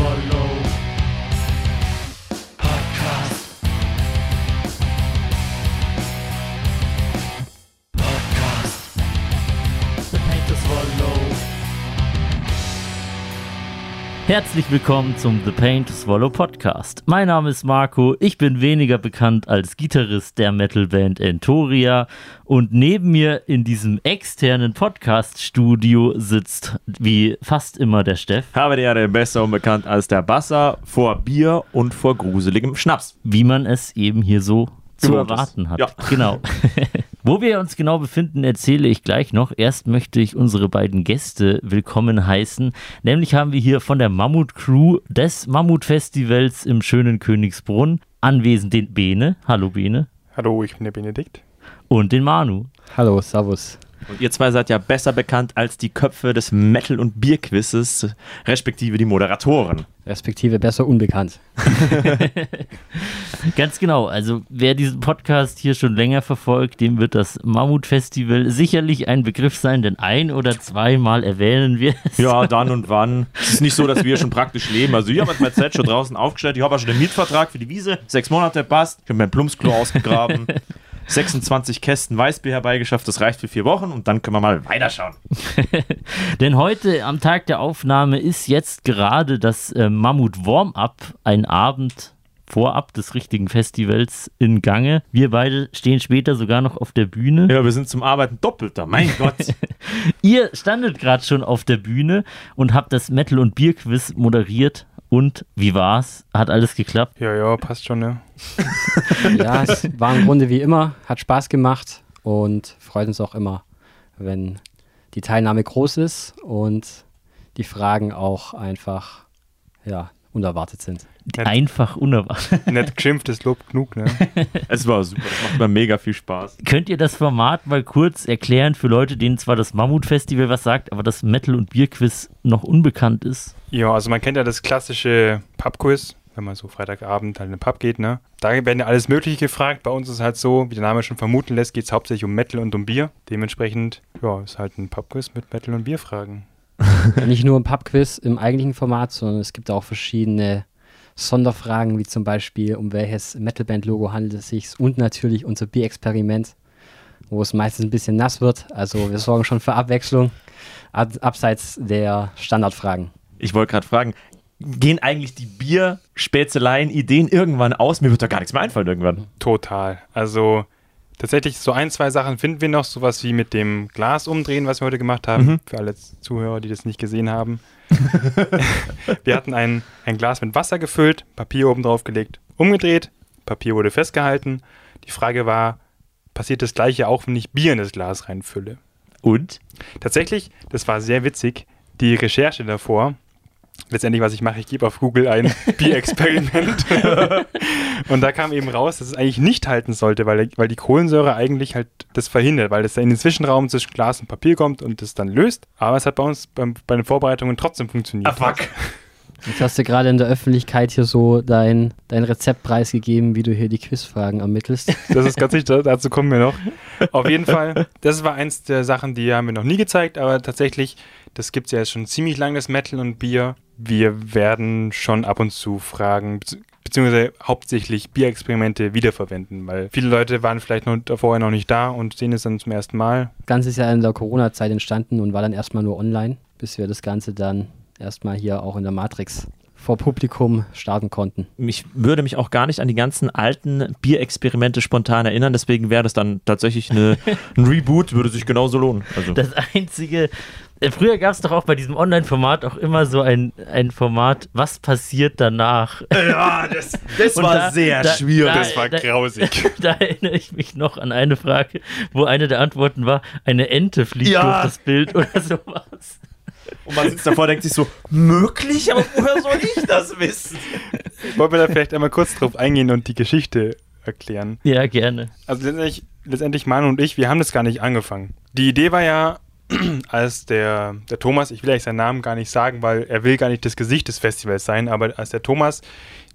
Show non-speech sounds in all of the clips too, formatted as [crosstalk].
Swallow Herzlich willkommen zum The Pain to Swallow Podcast. Mein Name ist Marco, ich bin weniger bekannt als Gitarrist der Metalband Entoria und neben mir in diesem externen Podcast-Studio sitzt wie fast immer der Steff, Habe die Erde besser unbekannt als der Basser vor Bier und vor gruseligem Schnaps. wie man es eben hier so zu erwarten hat. Ja. Genau. [laughs] Wo wir uns genau befinden, erzähle ich gleich noch. Erst möchte ich unsere beiden Gäste willkommen heißen. Nämlich haben wir hier von der Mammut Crew des Mammut Festivals im schönen Königsbrunn anwesend den Bene. Hallo Bene. Hallo, ich bin der Benedikt. Und den Manu. Hallo, Servus. Und ihr zwei seid ja besser bekannt als die Köpfe des Metal- und Bierquizzes, respektive die Moderatoren. Respektive besser unbekannt. [laughs] Ganz genau. Also wer diesen Podcast hier schon länger verfolgt, dem wird das Mammut Festival sicherlich ein Begriff sein, denn ein oder zweimal erwähnen wir es. Ja, dann und wann. Es ist nicht so, dass wir schon praktisch leben. Also ich habe mein Set schon draußen aufgestellt. Ich habe auch schon den Mietvertrag für die Wiese. Sechs Monate passt. Ich habe mein Plumpsklo ausgegraben. 26 Kästen Weißbier herbeigeschafft. Das reicht für vier Wochen. Und dann können wir mal weiterschauen. [laughs] Denn heute am Tag der Aufnahme ist jetzt gerade das äh, Mammut Warm-Up, ein Abend vorab des richtigen Festivals in Gange. Wir beide stehen später sogar noch auf der Bühne. Ja, wir sind zum Arbeiten doppelter. Mein Gott. [laughs] Ihr standet gerade schon auf der Bühne und habt das Metal- und Bierquiz moderiert. Und wie war's? Hat alles geklappt? Ja, ja, passt schon, ne? [laughs] Ja, es war im Grunde wie immer, hat Spaß gemacht und freut uns auch immer, wenn die Teilnahme groß ist und die Fragen auch einfach, ja, unerwartet sind. Nett, Einfach unerwartet. [laughs] nett geschimpft ist Lob genug, ne? [laughs] Es war super. Das macht mir mega viel Spaß. Könnt ihr das Format mal kurz erklären für Leute, denen zwar das Mammut-Festival was sagt, aber das Metal- und Bierquiz noch unbekannt ist? Ja, also man kennt ja das klassische Pub-Quiz, wenn man so Freitagabend halt in den Pub geht, ne? Da werden ja alles Mögliche gefragt. Bei uns ist es halt so, wie der Name schon vermuten lässt, geht es hauptsächlich um Metal und um Bier. Dementsprechend, ja, ist halt ein Pub-Quiz mit Metal- und Bierfragen. [laughs] Nicht nur ein Pubquiz im eigentlichen Format, sondern es gibt auch verschiedene Sonderfragen, wie zum Beispiel, um welches Metalband-Logo handelt es sich und natürlich unser Bierexperiment, wo es meistens ein bisschen nass wird. Also wir sorgen schon für Abwechslung, ab abseits der Standardfragen. Ich wollte gerade fragen, gehen eigentlich die Bierspätzeleien, Ideen irgendwann aus? Mir wird da gar nichts mehr einfallen irgendwann. Total. Also tatsächlich so ein, zwei Sachen finden wir noch, sowas wie mit dem Glas umdrehen, was wir heute gemacht haben, Mhm. für alle Zuhörer, die das nicht gesehen haben. [laughs] wir hatten ein, ein Glas mit Wasser gefüllt, Papier oben drauf gelegt, umgedreht, Papier wurde festgehalten. Die Frage war, passiert das gleiche auch, wenn ich Bier in das Glas reinfülle? Und? Tatsächlich, das war sehr witzig, die Recherche davor. Letztendlich, was ich mache, ich gebe auf Google ein [laughs] Bierexperiment. [laughs] und da kam eben raus, dass es eigentlich nicht halten sollte, weil, weil die Kohlensäure eigentlich halt das verhindert, weil es in den Zwischenraum zwischen Glas und Papier kommt und das dann löst. Aber es hat bei uns beim, bei den Vorbereitungen trotzdem funktioniert. Jetzt hast du gerade in der Öffentlichkeit hier so dein, dein Rezept preisgegeben, wie du hier die Quizfragen ermittelst. Das ist ganz sicher, dazu kommen wir noch. [laughs] Auf jeden Fall, das war eins der Sachen, die haben wir noch nie gezeigt, aber tatsächlich, das gibt es ja jetzt schon ziemlich lange, das Metal und Bier. Wir werden schon ab und zu Fragen, bezieh- beziehungsweise hauptsächlich Bierexperimente wiederverwenden, weil viele Leute waren vielleicht noch vorher noch nicht da und sehen es dann zum ersten Mal. Das Ganze ist ja in der Corona-Zeit entstanden und war dann erstmal nur online, bis wir das Ganze dann erstmal hier auch in der Matrix vor Publikum starten konnten. Ich würde mich auch gar nicht an die ganzen alten Bierexperimente spontan erinnern, deswegen wäre das dann tatsächlich eine, [laughs] ein Reboot, würde sich genauso lohnen. Also. Das einzige. Früher gab es doch auch bei diesem Online-Format auch immer so ein, ein Format, was passiert danach? ja, das, das Und da- da- da- Das war da- grausig. [laughs] Da erinnere ich mich noch an eine Frage, wo eine der Antworten war, eine Ente fliegt Ja. durch das Bild [laughs] oder sowas. Und man sitzt davor und denkt sich so, möglich? Aber woher soll ich das wissen? Wollen wir da vielleicht einmal kurz drauf eingehen und die Geschichte erklären? Ja, gerne. Also letztendlich, letztendlich Manu und ich, wir haben das gar nicht angefangen. Die Idee war ja, [clears throat] als der, der Thomas, ich will eigentlich seinen Namen gar nicht sagen, weil er will gar nicht das Gesicht des Festivals sein, aber als der Thomas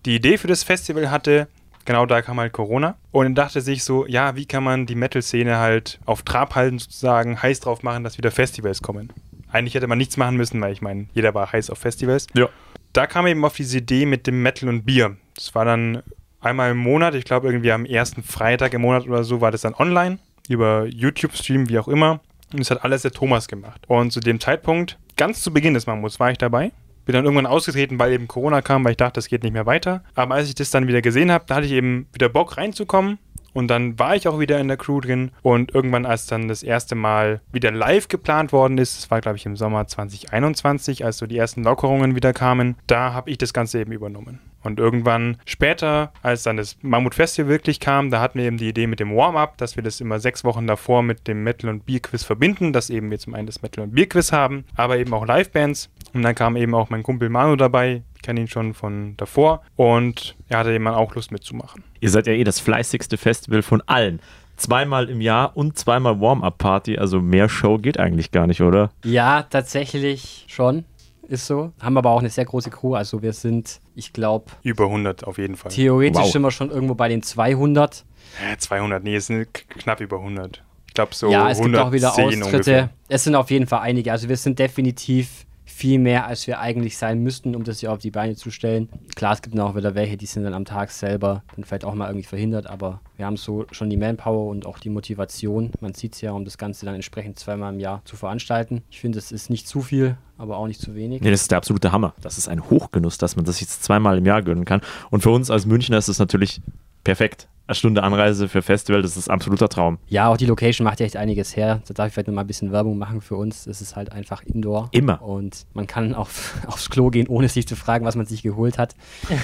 die Idee für das Festival hatte, genau da kam halt Corona und dachte sich so, ja, wie kann man die Metal-Szene halt auf Trab halten, sozusagen heiß drauf machen, dass wieder Festivals kommen. Eigentlich hätte man nichts machen müssen, weil ich meine, jeder war heiß auf Festivals. Ja. da kam eben auf diese Idee mit dem Metal und Bier. Das war dann einmal im Monat, ich glaube irgendwie am ersten Freitag im Monat oder so, war das dann online, über YouTube-Stream, wie auch immer. Und das hat alles der Thomas gemacht. Und zu dem Zeitpunkt, ganz zu Beginn des Mammuts, war ich dabei. Bin dann irgendwann ausgetreten, weil eben Corona kam, weil ich dachte, das geht nicht mehr weiter. Aber als ich das dann wieder gesehen habe, da hatte ich eben wieder Bock reinzukommen. Und dann war ich auch wieder in der Crew drin. Und irgendwann, als dann das erste Mal wieder live geplant worden ist, das war, glaube ich, im Sommer 2021, als so die ersten Lockerungen wieder kamen, da habe ich das Ganze eben übernommen. Und irgendwann später, als dann das Mammut Festival wirklich kam, da hatten wir eben die Idee mit dem Warm-Up, dass wir das immer sechs Wochen davor mit dem Metal- und Bier-Quiz verbinden, dass eben wir zum einen das Metal- und Bier-Quiz haben, aber eben auch Live-Bands. Und dann kam eben auch mein Kumpel Manu dabei, ich kenne ihn schon von davor und er hatte eben auch Lust mitzumachen. Ihr seid ja eh das fleißigste Festival von allen. Zweimal im Jahr und zweimal Warm-Up-Party, also mehr Show geht eigentlich gar nicht, oder? Ja, tatsächlich schon. Ist so. Haben aber auch eine sehr große Crew. Also wir sind, ich glaube, Über 100 auf jeden Fall. theoretisch Wow. sind wir schon irgendwo bei den 200. Äh, 200, nee, es sind knapp über 100. Ich glaube so ja, es gibt auch wieder 110 Austritte. ungefähr. Es sind auf jeden Fall einige. Also wir sind definitiv viel mehr, als wir eigentlich sein müssten, um das hier auf die Beine zu stellen. Klar, es gibt noch wieder welche, die sind dann am Tag selber dann vielleicht auch mal irgendwie verhindert, aber wir haben so schon die Manpower und auch die Motivation. Man sieht es ja, um das Ganze dann entsprechend zweimal im Jahr zu veranstalten. Ich finde, es ist nicht zu viel, aber auch nicht zu wenig. Nee, das ist der absolute Hammer. Das ist ein Hochgenuss, dass man das jetzt zweimal im Jahr gönnen kann. Und für uns als Münchner ist es natürlich perfekt. Eine Stunde Anreise für Festival, das ist absoluter Traum. Ja, auch die Location macht ja echt einiges her. Da darf ich vielleicht noch mal ein bisschen Werbung machen für uns. Es ist halt einfach Indoor. Immer. Und man kann [laughs] auf, aufs Klo gehen, ohne sich zu fragen, was man sich geholt hat.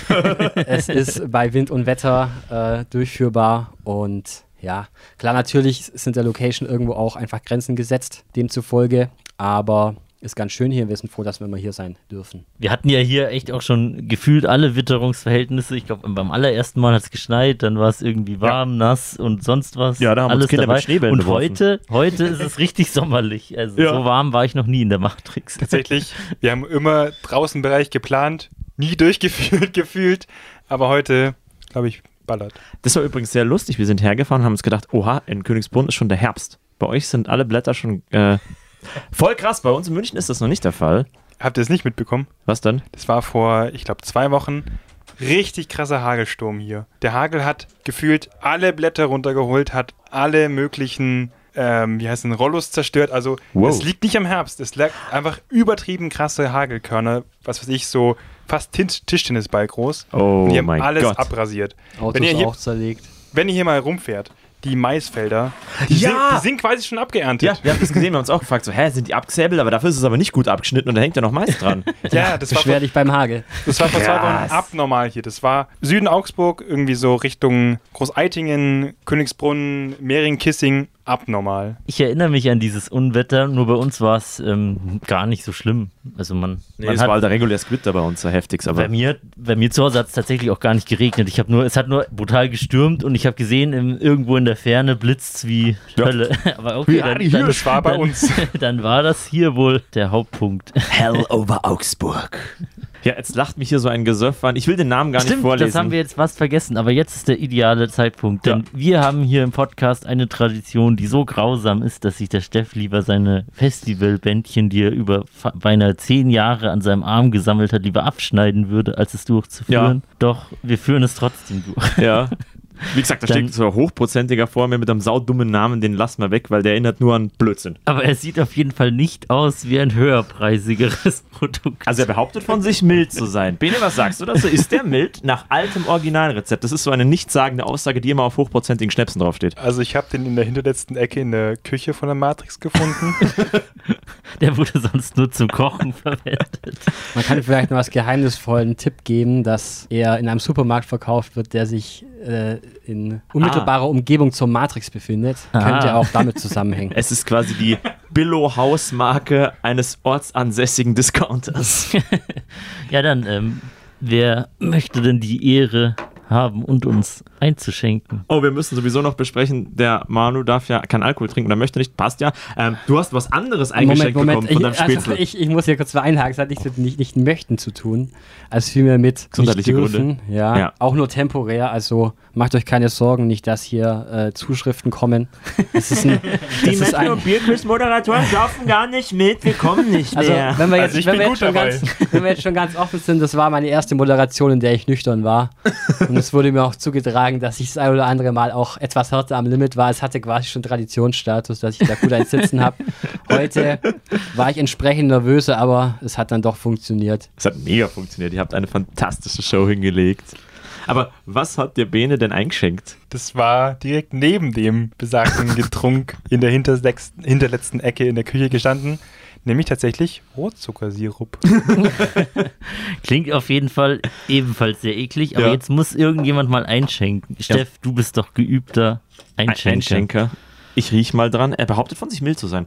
[laughs] es ist bei Wind und Wetter äh, durchführbar und ja, klar, natürlich sind der Location irgendwo auch einfach Grenzen gesetzt, demzufolge, aber ist ganz schön hier. Wir sind froh, dass wir immer hier sein dürfen. Wir hatten ja hier echt auch schon gefühlt alle Witterungsverhältnisse. Ich glaube, beim allerersten Mal hat es geschneit, dann war es irgendwie warm, nass und sonst was. Ja, da haben uns alles Kinder mit dabei. Schneebällen Und beworfen. heute, heute ist es richtig sommerlich. Also Ja. so warm war ich noch nie in der Matrix. Tatsächlich, [laughs] wir haben immer draußen Bereich geplant, nie [laughs] durchgeführt gefühlt, aber heute, glaube ich, ballert. Das war übrigens sehr lustig. Wir sind hergefahren und haben uns gedacht, oha, in Königsbrunn ist schon der Herbst. Bei euch sind alle Blätter schon äh, voll krass. Bei uns in München ist das noch nicht der Fall. Habt ihr es nicht mitbekommen? Was dann? Das war vor, ich glaube, zwei Wochen. Richtig krasser Hagelsturm hier. Der Hagel hat gefühlt alle Blätter runtergeholt, hat alle möglichen, ähm, wie heißt denn, Rollos zerstört. Also Wow. es liegt nicht am Herbst. Es lag einfach übertrieben krasse Hagelkörner, was weiß ich, so fast Tischtennisball groß. Oh Und die haben mein alles Gott. abrasiert. Autos Wenn ihr hier- auch zerlegt. Wenn ihr hier mal rumfährt, die Maisfelder, die, Ja! sind, die sind quasi schon abgeerntet. Ja, wir haben das gesehen, wir haben uns auch gefragt, so, hä, sind die abgesäbelt, aber dafür ist es aber nicht gut abgeschnitten und da hängt ja noch Mais dran. [laughs] ja das, war Beschwer vor, dich beim Hagel. das war vor zwei. Wochen abnormal hier. Das war Süden Augsburg, irgendwie so Richtung Großeitingen, Königsbrunn, Mehring, Kissing, abnormal. Ich erinnere mich an dieses Unwetter, nur bei uns war es ähm, gar nicht so schlimm. Also man, Nee, man es hat, war halt der reguläres Gewitter bei uns, der heftigste, aber bei mir, bei mir zu Hause hat es tatsächlich auch gar nicht geregnet. Ich habe nur, es hat nur brutal gestürmt und ich habe gesehen, im, irgendwo in der Ferne blitzt's wie Ja. Hölle. [laughs] Aber okay, Ja, dann, dann, Das war bei dann, uns. [laughs] dann war das hier wohl der Hauptpunkt. Hell over Augsburg. [laughs] Ja, jetzt lacht mich hier so ein Gesöff an. Ich will den Namen gar nicht Stimmt, vorlesen. das haben wir jetzt fast vergessen, aber jetzt ist der ideale Zeitpunkt, denn Ja. wir haben hier im Podcast eine Tradition, die so grausam ist, dass sich der Steff lieber seine Festivalbändchen, die er über beinahe zehn Jahre an seinem Arm gesammelt hat, lieber abschneiden würde, als es durchzuführen. Doch wir führen es trotzdem durch. Ja. [laughs] Wie gesagt, da Dann- steht so ein Hochprozentiger vor mir mit einem saudummen Namen, den lassen wir weg, weil der erinnert nur an Blödsinn. Aber er sieht auf jeden Fall nicht aus wie ein höherpreisigeres [laughs] Produkt. Also er behauptet von sich mild zu sein. Bene, was sagst du dazu? Ist der mild nach altem Originalrezept? Das ist so eine nichtssagende Aussage, die immer auf hochprozentigen Schnäpsen draufsteht. Also ich habe den in der hinterletzten Ecke in der Küche von der Matrix gefunden. [laughs] Der wurde sonst nur zum Kochen [laughs] verwendet. Man kann vielleicht noch als geheimnisvollen Tipp geben, dass er in einem Supermarkt verkauft wird, der sich äh, in unmittelbarer Umgebung zur Matrix befindet. Ah. Könnte auch damit zusammenhängen. [laughs] Es ist quasi die Billo-Hausmarke eines ortsansässigen Discounters. [laughs] Ja, dann, ähm, wer möchte denn die Ehre haben und uns einzuschenken. Oh, wir müssen sowieso noch besprechen, der Manu darf ja keinen Alkohol trinken, oder möchte nicht, passt ja. Ähm, du hast was anderes eingeschenkt bekommen von Ich, deinem also, Spätzle. ich, ich muss hier kurz mal einhaken, es hat nichts mit nicht, nicht möchten zu tun. Also vielmehr mit Gesundheitliche. Gründe. Ja, Ja. auch nur temporär. Also macht euch keine Sorgen, nicht, dass hier äh, Zuschriften kommen. Es ist ein, [laughs] das ist ein, Bierquiz-Moderatoren dürfen gar nicht mit, wir kommen nicht also, wenn wir jetzt, Also ich wir jetzt ganz, wenn wir jetzt schon ganz offen sind, das war meine erste Moderation, in der ich nüchtern war. Und es wurde mir auch zugetragen, dass ich das ein oder andere Mal auch etwas härter am Limit war. Es hatte quasi schon Traditionsstatus, dass ich da gut eins sitzen habe. Heute war ich entsprechend nervöser, aber es hat dann doch funktioniert. Es hat mega funktioniert, ihr habt eine fantastische Show hingelegt. Aber was hat dir Bene denn eingeschenkt? Das war direkt neben dem besagten Getrunk in der hinterletzten Ecke in der Küche gestanden. Nämlich tatsächlich Rotzuckersirup. [laughs] Klingt auf jeden Fall ebenfalls sehr eklig, aber Ja. jetzt muss irgendjemand mal einschenken. Steff, du bist doch geübter Einschenker. Einschenker. Ich riech mal dran. Er behauptet von sich mild zu sein.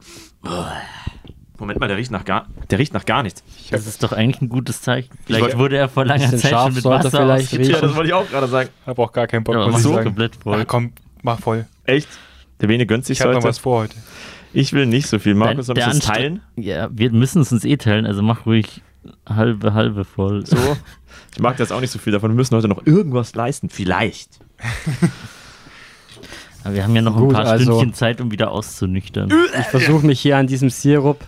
Moment mal, der riecht nach gar, der riecht nach gar nichts. Das ist doch eigentlich ein gutes Zeichen. Vielleicht wollte- wurde er vor langer Zeit scharf schon mit Wasser vielleicht riechen. Ja, wollte ich auch gerade sagen. Hab auch gar keinen Bock, Aber muss mach ich so sagen. komplett voll. Ah, komm, mach voll. Echt? Der Bene gönnt sich Ich habe noch heute. was vor heute. Ich will nicht so viel. Markus, soll ich das teilen? Ja, wir müssen es uns eh teilen, also mach ruhig halbe, halbe voll. So. Ich mag das auch nicht so viel davon. Wir müssen heute noch irgendwas leisten. Vielleicht. [laughs] Aber wir haben ja noch ein Gut, paar also- Stündchen Zeit, um wieder auszunüchtern. Ich versuche mich hier an diesem Sirup,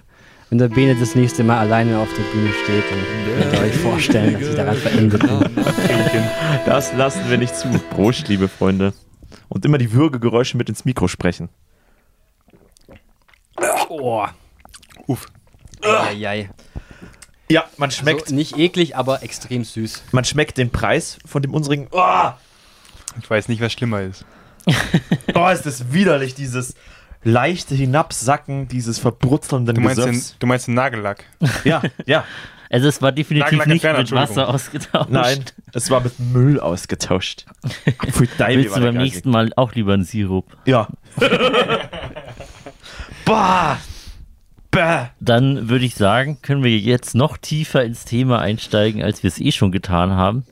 wenn der Bene das nächste Mal alleine auf der Bühne steht, dann könnt ihr euch vorstellen, dass ich daran verendet bin. Das lassen wir nicht zu. Prost, liebe Freunde. Und immer die Würgegeräusche mit ins Mikro sprechen. Oh. Uff. Eieiei. Ja, man schmeckt, Also nicht eklig, aber extrem süß. man schmeckt den Preis von dem unsrigen. Oh, Ich weiß nicht, was schlimmer ist. [laughs] oh ist das widerlich, dieses leichte Hinabsacken, dieses verbrutzelnden Du meinst, den, du meinst den Nagellack. Ja, ja. Also [laughs] es war definitiv Nagellack nicht entfernen, mit Wasser ausgetauscht. Nein, es war mit Müll ausgetauscht. [laughs] Willst du beim nächsten Mal auch lieber einen Sirup? Ja. Bah! Dann würde ich sagen, können wir jetzt noch tiefer ins Thema einsteigen, als wir es eh schon getan haben.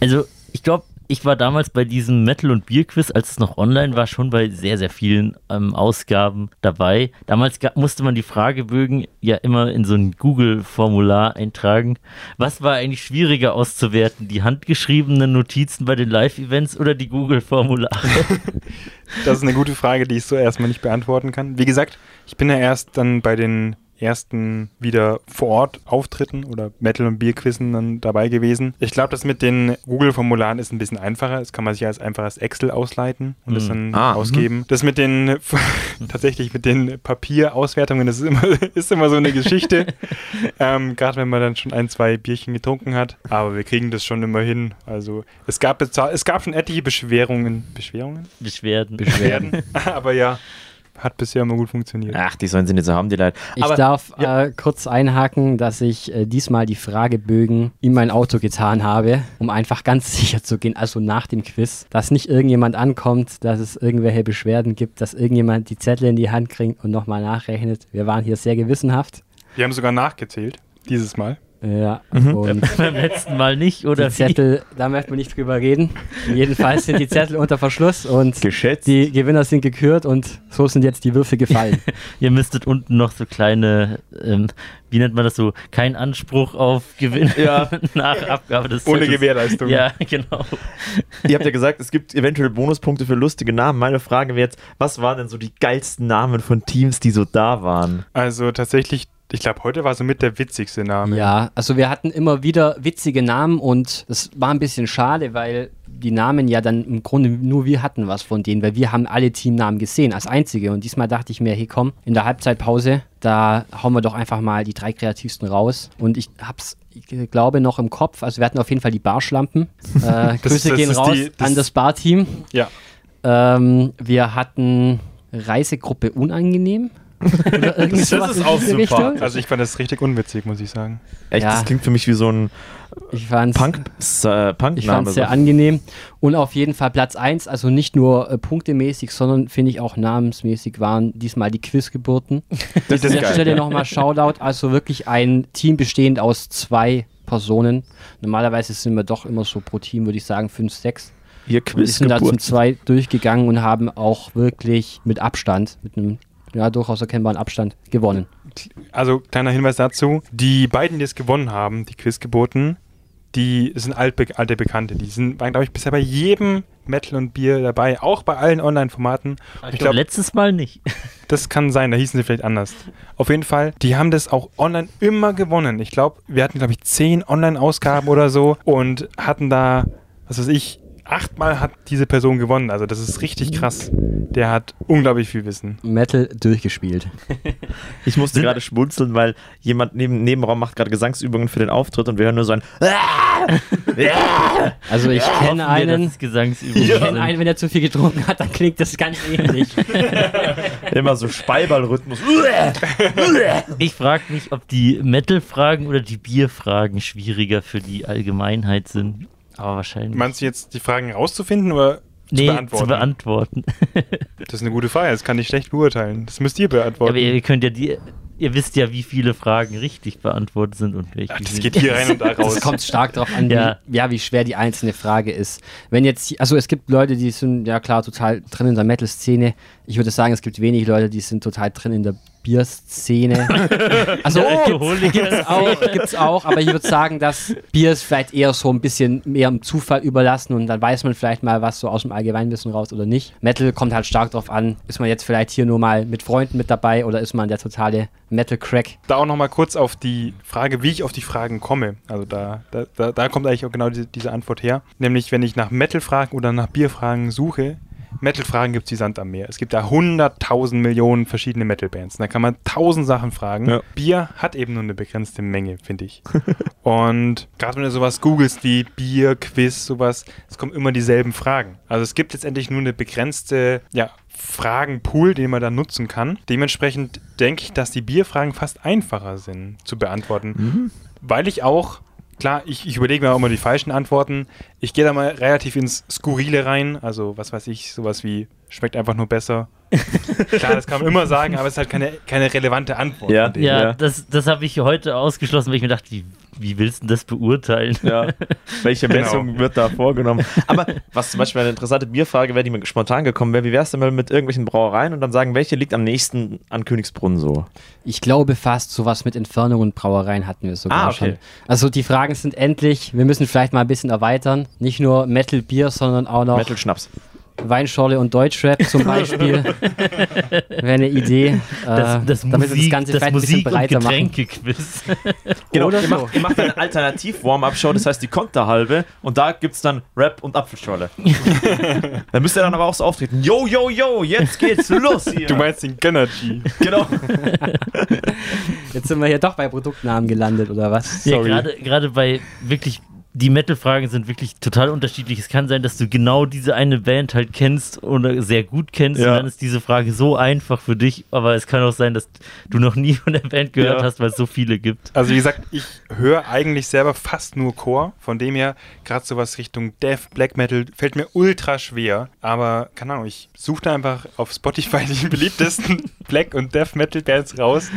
Also, ich glaube, ich war damals bei diesem Metal- und Bierquiz, als es noch online war, schon bei sehr, sehr vielen ähm, Ausgaben dabei. Damals musste man die Fragebögen ja immer in so ein Google-Formular eintragen. Was war eigentlich schwieriger auszuwerten? Die handgeschriebenen Notizen bei den Live-Events oder die Google-Formulare? [laughs] Das ist eine gute Frage, die ich so erstmal nicht beantworten kann. Wie gesagt, ich bin ja erst dann bei den ersten wieder vor Ort Auftritten oder Metal- und Bierquizzen dann dabei gewesen. Ich glaube, das mit den Google-Formularen ist ein bisschen einfacher. Das kann man sich als einfaches Excel ausleiten und das dann Ah, ausgeben. Das mit den [laughs] tatsächlich mit den Papierauswertungen, das ist immer, [laughs] ist immer so eine Geschichte. [laughs] ähm, Gerade wenn man dann schon ein, zwei Bierchen getrunken hat. Aber wir kriegen das schon immer hin. Also es gab, es gab schon etliche Beschwerungen. Beschwerungen? Beschwerden. werden. Aber ja, hat bisher immer gut funktioniert. Ach, die sollen sie nicht so haben, die Leute. Ich Aber darf äh, kurz einhaken, dass ich äh, diesmal die Fragebögen in mein Auto getan habe, um einfach ganz [laughs] sicher zu gehen, also nach dem Quiz, dass nicht irgendjemand ankommt, dass es irgendwelche Beschwerden gibt, dass irgendjemand die Zettel in die Hand kriegt und nochmal nachrechnet. Wir waren hier sehr gewissenhaft. Wir haben sogar nachgezählt, dieses Mal. Ja, Mhm. und Beim letzten Mal nicht, oder die Zettel, da möchten wir nicht drüber reden. Jedenfalls sind die Zettel unter Verschluss und geschätzt. die Gewinner sind gekürt und so sind jetzt die Würfel gefallen. [laughs] Ihr müsstet unten noch so kleine, ähm, wie nennt man das so, kein Anspruch auf Gewinn Ja. [laughs] nach Abgabe des Ohne Zettels. Gewährleistung. Ja, genau. Ihr habt ja gesagt, es gibt eventuell Bonuspunkte für lustige Namen. Meine Frage wäre jetzt, was waren denn so die geilsten Namen von Teams, die so da waren? Also tatsächlich, ich glaube, heute war so mit der witzigste Name. Ja, also wir hatten immer wieder witzige Namen und es war ein bisschen schade, weil die Namen ja dann im Grunde nur wir hatten was von denen, weil wir haben alle Teamnamen gesehen als einzige und diesmal dachte ich mir, hey komm, in der Halbzeitpause, da hauen wir doch einfach mal die drei kreativsten raus und ich hab's, ich glaube noch im Kopf, also wir hatten auf jeden Fall die Barschlampen. [laughs] Äh, Grüße das gehen raus die- das- an das Barteam. Ja. Ähm, wir hatten Reisegruppe unangenehm. [laughs] Das ist auch super. Richtung. Also ich fand das richtig unwitzig, muss ich sagen. Echt, Ja. das klingt für mich wie so ein Ich fand's, Punk, äh, Ich Punk-Name. fand es sehr so. angenehm. Und auf jeden Fall Platz 1, also nicht nur äh, punktemäßig, sondern finde ich auch namensmäßig waren diesmal die Quizgeburten. [laughs] Das An ist der geil. Stelle nochmal Shoutout, also wirklich ein Team bestehend aus zwei Personen. Normalerweise sind wir doch immer so pro Team, würde ich sagen, fünf, sechs. Ihr Und die sind da zum zwei durchgegangen und haben auch wirklich mit Abstand, mit einem ja, durchaus erkennbaren Abstand gewonnen. Also, kleiner Hinweis dazu. Die beiden, die es gewonnen haben, die Quizgeburten, die sind altbe alte Bekannte. Die sind, waren, glaube ich, bisher bei jedem Metal und Bier dabei, auch bei allen Online-Formaten. Ich glaube, letztes Mal nicht. [laughs] Das kann sein, da hießen sie vielleicht anders. Auf jeden Fall, die haben das auch online immer gewonnen. Ich glaube, wir hatten, glaube ich, zehn Online-Ausgaben oder so und hatten da, was weiß ich, achtmal hat diese Person gewonnen. Also das ist richtig krass. Der hat unglaublich viel Wissen. Metal durchgespielt. [laughs] Ich musste gerade schmunzeln, weil jemand neben Nebenraum macht gerade Gesangsübungen für den Auftritt und wir hören nur so ein [laughs] Also ich Hoffen kenne einen, Gesangsübungen ich kenne einen, wenn er zu viel getrunken hat, dann klingt das ganz ähnlich. [laughs] immer so Speiballrhythmus. Ich frage mich, ob die Metal-Fragen oder die Bier-Fragen schwieriger für die Allgemeinheit sind. Aber wahrscheinlich. Meinst du jetzt, die Fragen rauszufinden oder nee, zu beantworten? zu beantworten. [laughs] das ist eine gute Frage, das kann ich schlecht beurteilen. Das müsst ihr beantworten. Aber ihr könnt ja die. Ihr wisst ja, wie viele Fragen richtig beantwortet sind und welche. Ach, das nicht. geht hier rein und da [laughs] raus. Es kommt stark darauf an, wie, Ja. ja. wie schwer die einzelne Frage ist. Wenn jetzt, also es gibt Leute, die sind ja klar total drin in der Metal-Szene. Ich würde sagen, es gibt wenig Leute, die sind total drin in der Bierszene. [laughs] Also Der gibt's, gibt's auch, gibt's auch, aber ich würde sagen, dass Bier ist vielleicht eher so ein bisschen mehr im Zufall überlassen und dann weiß man vielleicht mal was so aus dem Allgemeinwissen raus oder nicht. Metal kommt halt stark drauf an, ist man jetzt vielleicht hier nur mal mit Freunden mit dabei oder ist man der totale Metal-Crack? da auch nochmal kurz auf die Frage, wie ich auf die Fragen komme. Also da, da, da, da kommt eigentlich auch genau diese, diese Antwort her. Nämlich, wenn ich nach Metal-Fragen oder nach Bierfragen suche, Metal-Fragen gibt es wie Sand am Meer. Es gibt da hunderttausend Millionen verschiedene Metal-Bands. Da kann man tausend Sachen fragen. Ja. Bier hat eben nur eine begrenzte Menge, finde ich. [laughs] Und gerade wenn du sowas googelst wie Bier, Quiz, sowas, es kommen immer dieselben Fragen. Also es gibt letztendlich nur eine begrenzte, ja, Fragenpool, den man da nutzen kann. Dementsprechend denke ich, dass die Bierfragen fast einfacher sind zu beantworten. Weil ich auch, klar, ich, ich überlege mir auch immer die falschen Antworten. Ich gehe da mal relativ ins Skurrile rein. Also, was weiß ich, sowas wie schmeckt einfach nur besser. [laughs] klar, das kann man immer sagen, aber es ist halt keine, keine relevante Antwort. Ja. Ja, Ja. das, das habe ich heute ausgeschlossen, weil ich mir dachte, wie, wie willst du das beurteilen? Ja. Welche Genau. Messung wird da vorgenommen? Aber was zum Beispiel eine interessante Bierfrage wäre, die mir spontan gekommen wäre, wie wäre es denn mal mit irgendwelchen Brauereien und dann sagen, welche liegt am nächsten an Königsbrunn so? Ich glaube fast, sowas mit Entfernung und Brauereien hatten wir sogar Ah, okay. schon. Also die Fragen sind endlich, wir müssen vielleicht mal ein bisschen erweitern. Nicht nur Metal Bier, sondern auch noch Metal Schnaps. Weinschorle und Deutschrap zum Beispiel. [laughs] Wäre eine Idee. Das, äh, das damit wir Musik, das Ganze das ein Musik und breiter machen. Getränkequiz. [laughs] Genau, Oder ihr, so. macht, ihr macht eine Alternativ-Warm-Up-Show, das heißt die Konterhalbe und da gibt es dann Rap und Apfelschorle. [laughs] dann müsst ihr dann aber auch so auftreten. Yo, yo, yo, jetzt geht's los hier. Du meinst den Gönnergy. genau. Jetzt sind wir hier doch bei Produktnamen gelandet, oder was? Ja, gerade bei wirklich, die Metal-Fragen sind wirklich total unterschiedlich. Es kann sein, dass du genau diese eine Band halt kennst oder sehr gut kennst Ja. und dann ist diese Frage so einfach für dich, aber es kann auch sein, dass du noch nie [laughs] von der Band gehört Ja. hast, weil es so viele gibt. Also wie gesagt, ich höre eigentlich selber fast nur Chor. Von dem her, gerade sowas Richtung Death, Black Metal, fällt mir ultra schwer. Aber, keine Ahnung, ich suche da einfach auf Spotify [laughs] die beliebtesten Black- und Death Metal Bands raus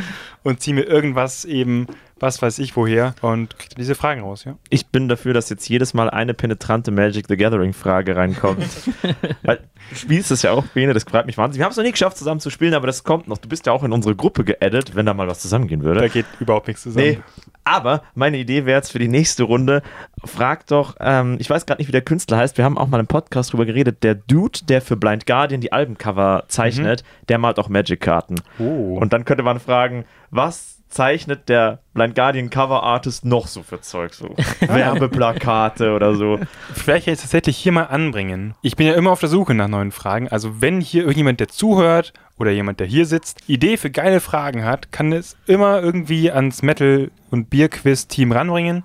und ziehe mir irgendwas eben, was weiß ich woher und kriege diese Fragen raus, ja. Ich bin dafür, dass jetzt jedes Mal eine penetrante Magic the Gathering-Frage reinkommt. [laughs] Weil du spielst es ja auch, Bene, das freut mich wahnsinnig. Wir haben es noch nie geschafft, zusammen zu spielen, aber das kommt noch. Du bist ja auch in unsere Gruppe geaddet, wenn da mal was zusammengehen würde. Da geht überhaupt nichts zusammen. Nee. Aber meine Idee wäre jetzt für die nächste Runde, frag doch, ähm, ich weiß gerade nicht, wie der Künstler heißt, wir haben auch mal im Podcast drüber geredet, der Dude, der für Blind Guardian die Albencover zeichnet, der malt auch Magic-Karten. Oh. Und dann könnte man fragen, was zeichnet der Blind Guardian Cover Artist noch so für Zeug? So [laughs] Werbeplakate oder so. Vielleicht kann ich es tatsächlich hier mal anbringen. Ich bin ja immer auf der Suche nach neuen Fragen. Also wenn hier irgendjemand, der zuhört oder jemand, der hier sitzt, Idee für geile Fragen hat, kann es immer irgendwie ans Metal- und Bierquiz-Team ranbringen.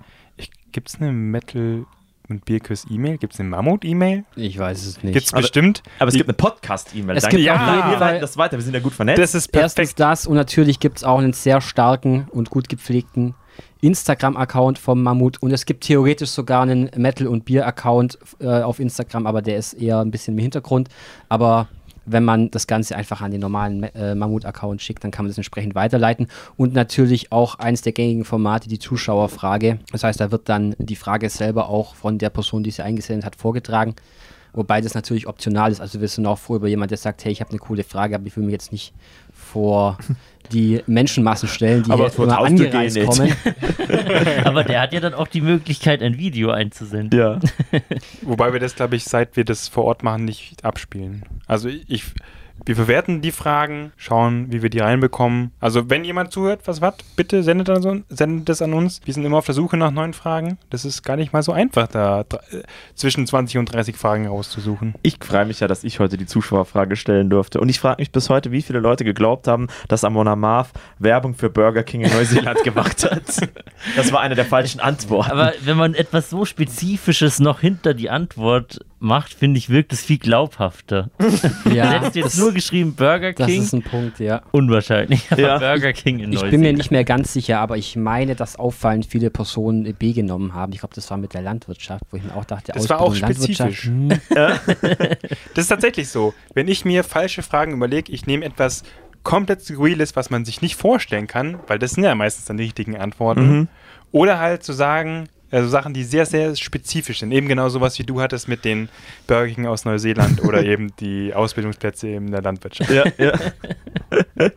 Gibt es eine Metal- und Bierquiz-E-Mail? Gibt es eine Mammut-E-Mail? Ich weiß es nicht. Gibt es bestimmt. Aber es gibt eine Podcast-E-Mail. Es Danke. gibt Ja, wir leiten das weiter, wir sind ja gut vernetzt. Das ist Erstens perfekt. das und natürlich gibt es auch einen sehr starken und gut gepflegten Instagram-Account vom Mammut und es gibt theoretisch sogar einen Metal- und Bier-Account äh, auf Instagram, aber der ist eher ein bisschen im Hintergrund. Aber wenn man das Ganze einfach an den normalen äh, Mammut-Account schickt, dann kann man das entsprechend weiterleiten. Und natürlich auch eines der gängigen Formate, die Zuschauerfrage. Das heißt, da wird dann die Frage selber auch von der Person, die sie eingesendet hat, vorgetragen. Wobei das natürlich optional ist. Also wir sind auch froh über jemanden, der sagt, hey, ich habe eine coole Frage, aber ich will mich jetzt nicht vor die Menschenmassen stellen, die vor immer angereist kommen. [laughs] Aber der hat ja dann auch die Möglichkeit, ein Video einzusenden. Ja. [laughs] Wobei wir das, glaube ich, seit wir das vor Ort machen, nicht abspielen. Also ich, wir verwerten die Fragen, schauen, wie wir die reinbekommen. Also wenn jemand zuhört, was was, bitte sendet, das an- sendet das an uns. Wir sind immer auf der Suche nach neuen Fragen. Das ist gar nicht mal so einfach, da äh, zwischen 20 und 30 Fragen rauszusuchen. Ich freue mich ja, dass ich heute die Zuschauerfrage stellen durfte. Und ich frage mich bis heute, wie viele Leute geglaubt haben, dass Amona Marv Werbung für Burger King in Neuseeland gemacht hat. Das war eine der falschen Antworten. Aber wenn man etwas so Spezifisches noch hinter die Antwort macht, finde ich, wirkt es viel glaubhafter. [laughs] Ja, Hättest jetzt das, nur geschrieben Burger das King, ist ein Punkt, ja. unwahrscheinlich. Aber Ja. Burger King in Ich bin mir nicht mehr ganz sicher, aber ich meine, dass auffallend viele Personen B genommen haben. Ich glaube, das war mit der Landwirtschaft, wo ich mir auch dachte, Das war auch spezifisch. hm, [laughs] Das ist tatsächlich so. Wenn ich mir falsche Fragen überlege, ich nehme etwas komplett Skurriles, was man sich nicht vorstellen kann, weil das sind ja meistens dann die richtigen Antworten. Oder halt zu sagen, also Sachen, die sehr, sehr spezifisch sind. Eben genau sowas, wie du hattest mit den Burger King aus Neuseeland [laughs] oder eben die Ausbildungsplätze in der Landwirtschaft. Ja, ja. [laughs]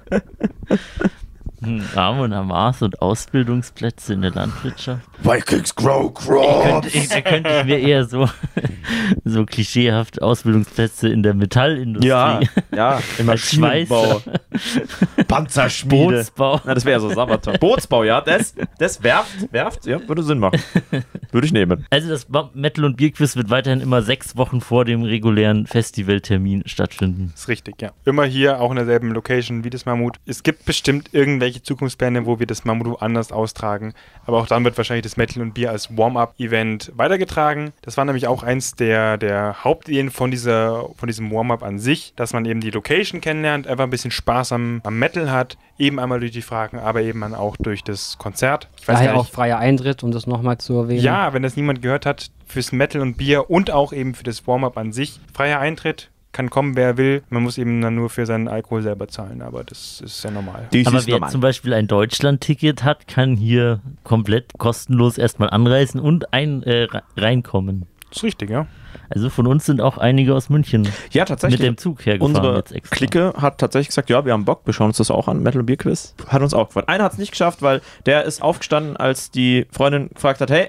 Hm, Ramon Amas und Ausbildungsplätze in der Landwirtschaft. Vikings grow Ich crops. könnte, ich, da könnte ich mir eher so, [laughs] so klischeehaft Ausbildungsplätze in der Metallindustrie, Ja, [laughs] ja, im Maschinenbau. Panzerschmiede. Bootsbau. Na, das wäre so Sabaton. Bootsbau, ja, das, das werft, werft, ja, würde Sinn machen. Würde ich nehmen. Also das Metal- und Bierquiz wird weiterhin immer sechs Wochen vor dem regulären Festivaltermin stattfinden. ist richtig, ja. Immer hier, auch in derselben Location wie das Mammut. Es gibt bestimmt irgendwelche Zukunftspläne, wo wir das Mammut anders austragen. Aber auch dann wird wahrscheinlich das Metal und Bier als Warm-Up-Event weitergetragen. Das war nämlich auch eins der, der Hauptideen von, dieser, von diesem Warm-Up an sich, dass man eben die Location kennenlernt, einfach ein bisschen Spaß am, am Metal hat. Eben einmal durch die Fragen, aber eben dann auch durch das Konzert. Ich weiß Daher auch freier Eintritt, um das nochmal zu erwähnen. Ja, wenn das niemand gehört hat, fürs Metal und Bier und auch eben für das Warm-Up an sich. Freier Eintritt, kann kommen, wer will. Man muss eben dann nur für seinen Alkohol selber zahlen, aber das ist ja normal. Die Aber ist wer normal. zum Beispiel ein Deutschland-Ticket hat, kann hier komplett kostenlos erstmal anreisen und ein, äh, re- reinkommen. Das ist richtig, ja. Also von uns sind auch einige aus München Ja, tatsächlich. mit dem Zug hergefahren Unsere jetzt extra. Clique hat tatsächlich gesagt, ja, wir haben Bock, wir schauen uns das auch an, Metal Beer Quiz. Hat uns auch gefreut. Einer hat es nicht geschafft, weil der ist aufgestanden, als die Freundin gefragt hat, hey,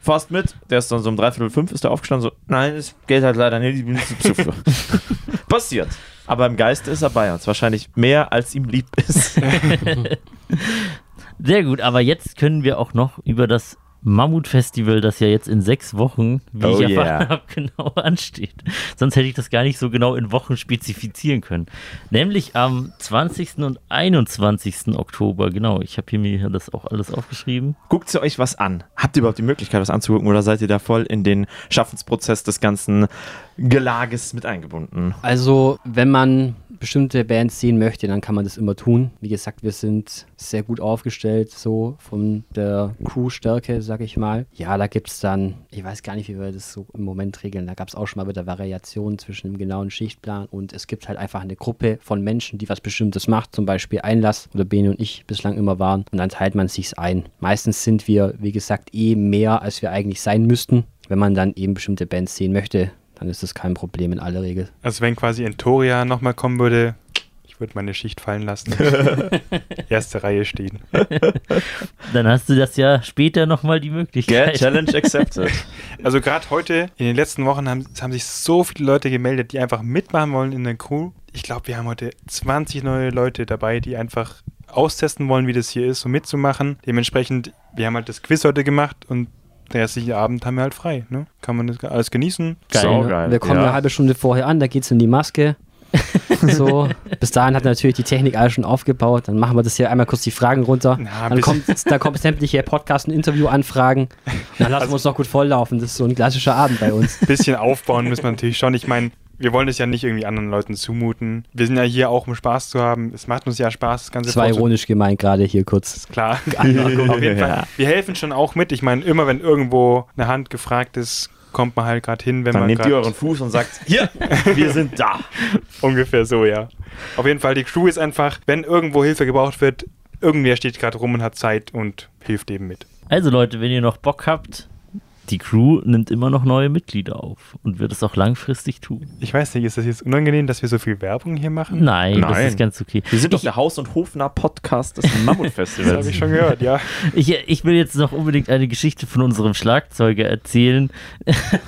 fährst mit? Der ist dann so um dreiviertel fünf ist der aufgestanden, so, nein, es geht halt leider nicht, ich bin zu besoffen. [laughs] Passiert. Aber im Geiste ist er bei uns. Wahrscheinlich mehr, als ihm lieb ist. [laughs] Sehr gut, aber jetzt können wir auch noch über das Mammut-Festival, das ja jetzt in sechs Wochen, wie Oh ich yeah. erfahren habe, [laughs] genau ansteht. Sonst hätte ich das gar nicht so genau in Wochen spezifizieren können. Nämlich am 20. und 21. Oktober, genau. Ich habe hier mir das auch alles aufgeschrieben. Guckt ihr euch was an? Habt ihr überhaupt die Möglichkeit, was anzugucken oder seid ihr da voll in den Schaffensprozess des ganzen Gelages mit eingebunden? Also, wenn man bestimmte Bands sehen möchte, dann kann man das immer tun. Wie gesagt, wir sind sehr gut aufgestellt, so von der Crew-Stärke, sag ich mal. Ja, da gibt es dann, ich weiß gar nicht, wie wir das so im Moment regeln. Da gab es auch schon mal wieder Variationen zwischen dem genauen Schichtplan und es gibt halt einfach eine Gruppe von Menschen, die was Bestimmtes macht, zum Beispiel Einlass, oder Bene und ich bislang immer waren. Und dann teilt man sich's ein. Meistens sind wir, wie gesagt, eh mehr, als wir eigentlich sein müssten. Wenn man dann eben bestimmte Bands sehen möchte, dann ist das kein Problem in aller Regel. Also wenn quasi Entoria nochmal kommen würde, ich würde meine Schicht fallen lassen. [laughs] Erste Reihe stehen. [laughs] Dann hast du das ja später nochmal die Möglichkeit. Challenge accepted. [laughs] Also gerade heute, in den letzten Wochen haben, haben sich so viele Leute gemeldet, die einfach mitmachen wollen in der Crew. Ich glaube, wir haben heute 20 neue Leute dabei, die einfach austesten wollen, wie das hier ist, um mitzumachen. Dementsprechend, wir haben halt das Quiz heute gemacht und der restliche Abend haben wir halt frei. Ne? Kann man das alles genießen. Geil, So ne? geil. Wir kommen Ja. eine halbe Stunde vorher an, da geht es in die Maske. [laughs] so, bis dahin hat natürlich die Technik alles schon aufgebaut. Dann machen wir das hier einmal kurz die Fragen runter. Na, dann kommt, da kommt sämtliche Podcast- und Interviewanfragen. Dann lassen wir uns noch gut volllaufen. Das ist so ein klassischer Abend bei uns. bisschen aufbauen müssen wir natürlich schon. Ich meine, wir wollen es ja nicht irgendwie anderen Leuten zumuten. Wir sind ja hier auch, um Spaß zu haben. Es macht uns ja Spaß, das Ganze Das war ironisch gemeint gerade hier kurz. Klar. [laughs] Auf jeden Fall. Wir helfen schon auch mit. Ich meine, immer wenn irgendwo eine Hand gefragt ist, kommt man halt gerade hin, wenn Dann man nehmt ihr euren Fuß und sagt, hier, [laughs] wir sind da. ungefähr so, ja. Auf jeden Fall, die Crew ist einfach, wenn irgendwo Hilfe gebraucht wird, irgendwer steht gerade rum und hat Zeit und hilft eben mit. Also Leute, wenn ihr noch Bock habt, die Crew nimmt immer noch neue Mitglieder auf und wird es auch langfristig tun. Ich weiß nicht, ist das jetzt unangenehm, dass wir so viel Werbung hier machen? Nein, das Nein. ist ganz okay. Wir sind doch ich, der Haus- und Hofnah-Podcast des Das habe Mammutfestivals. ich schon gehört, ja. [laughs] ich, ich will jetzt noch unbedingt eine Geschichte von unserem Schlagzeuger erzählen.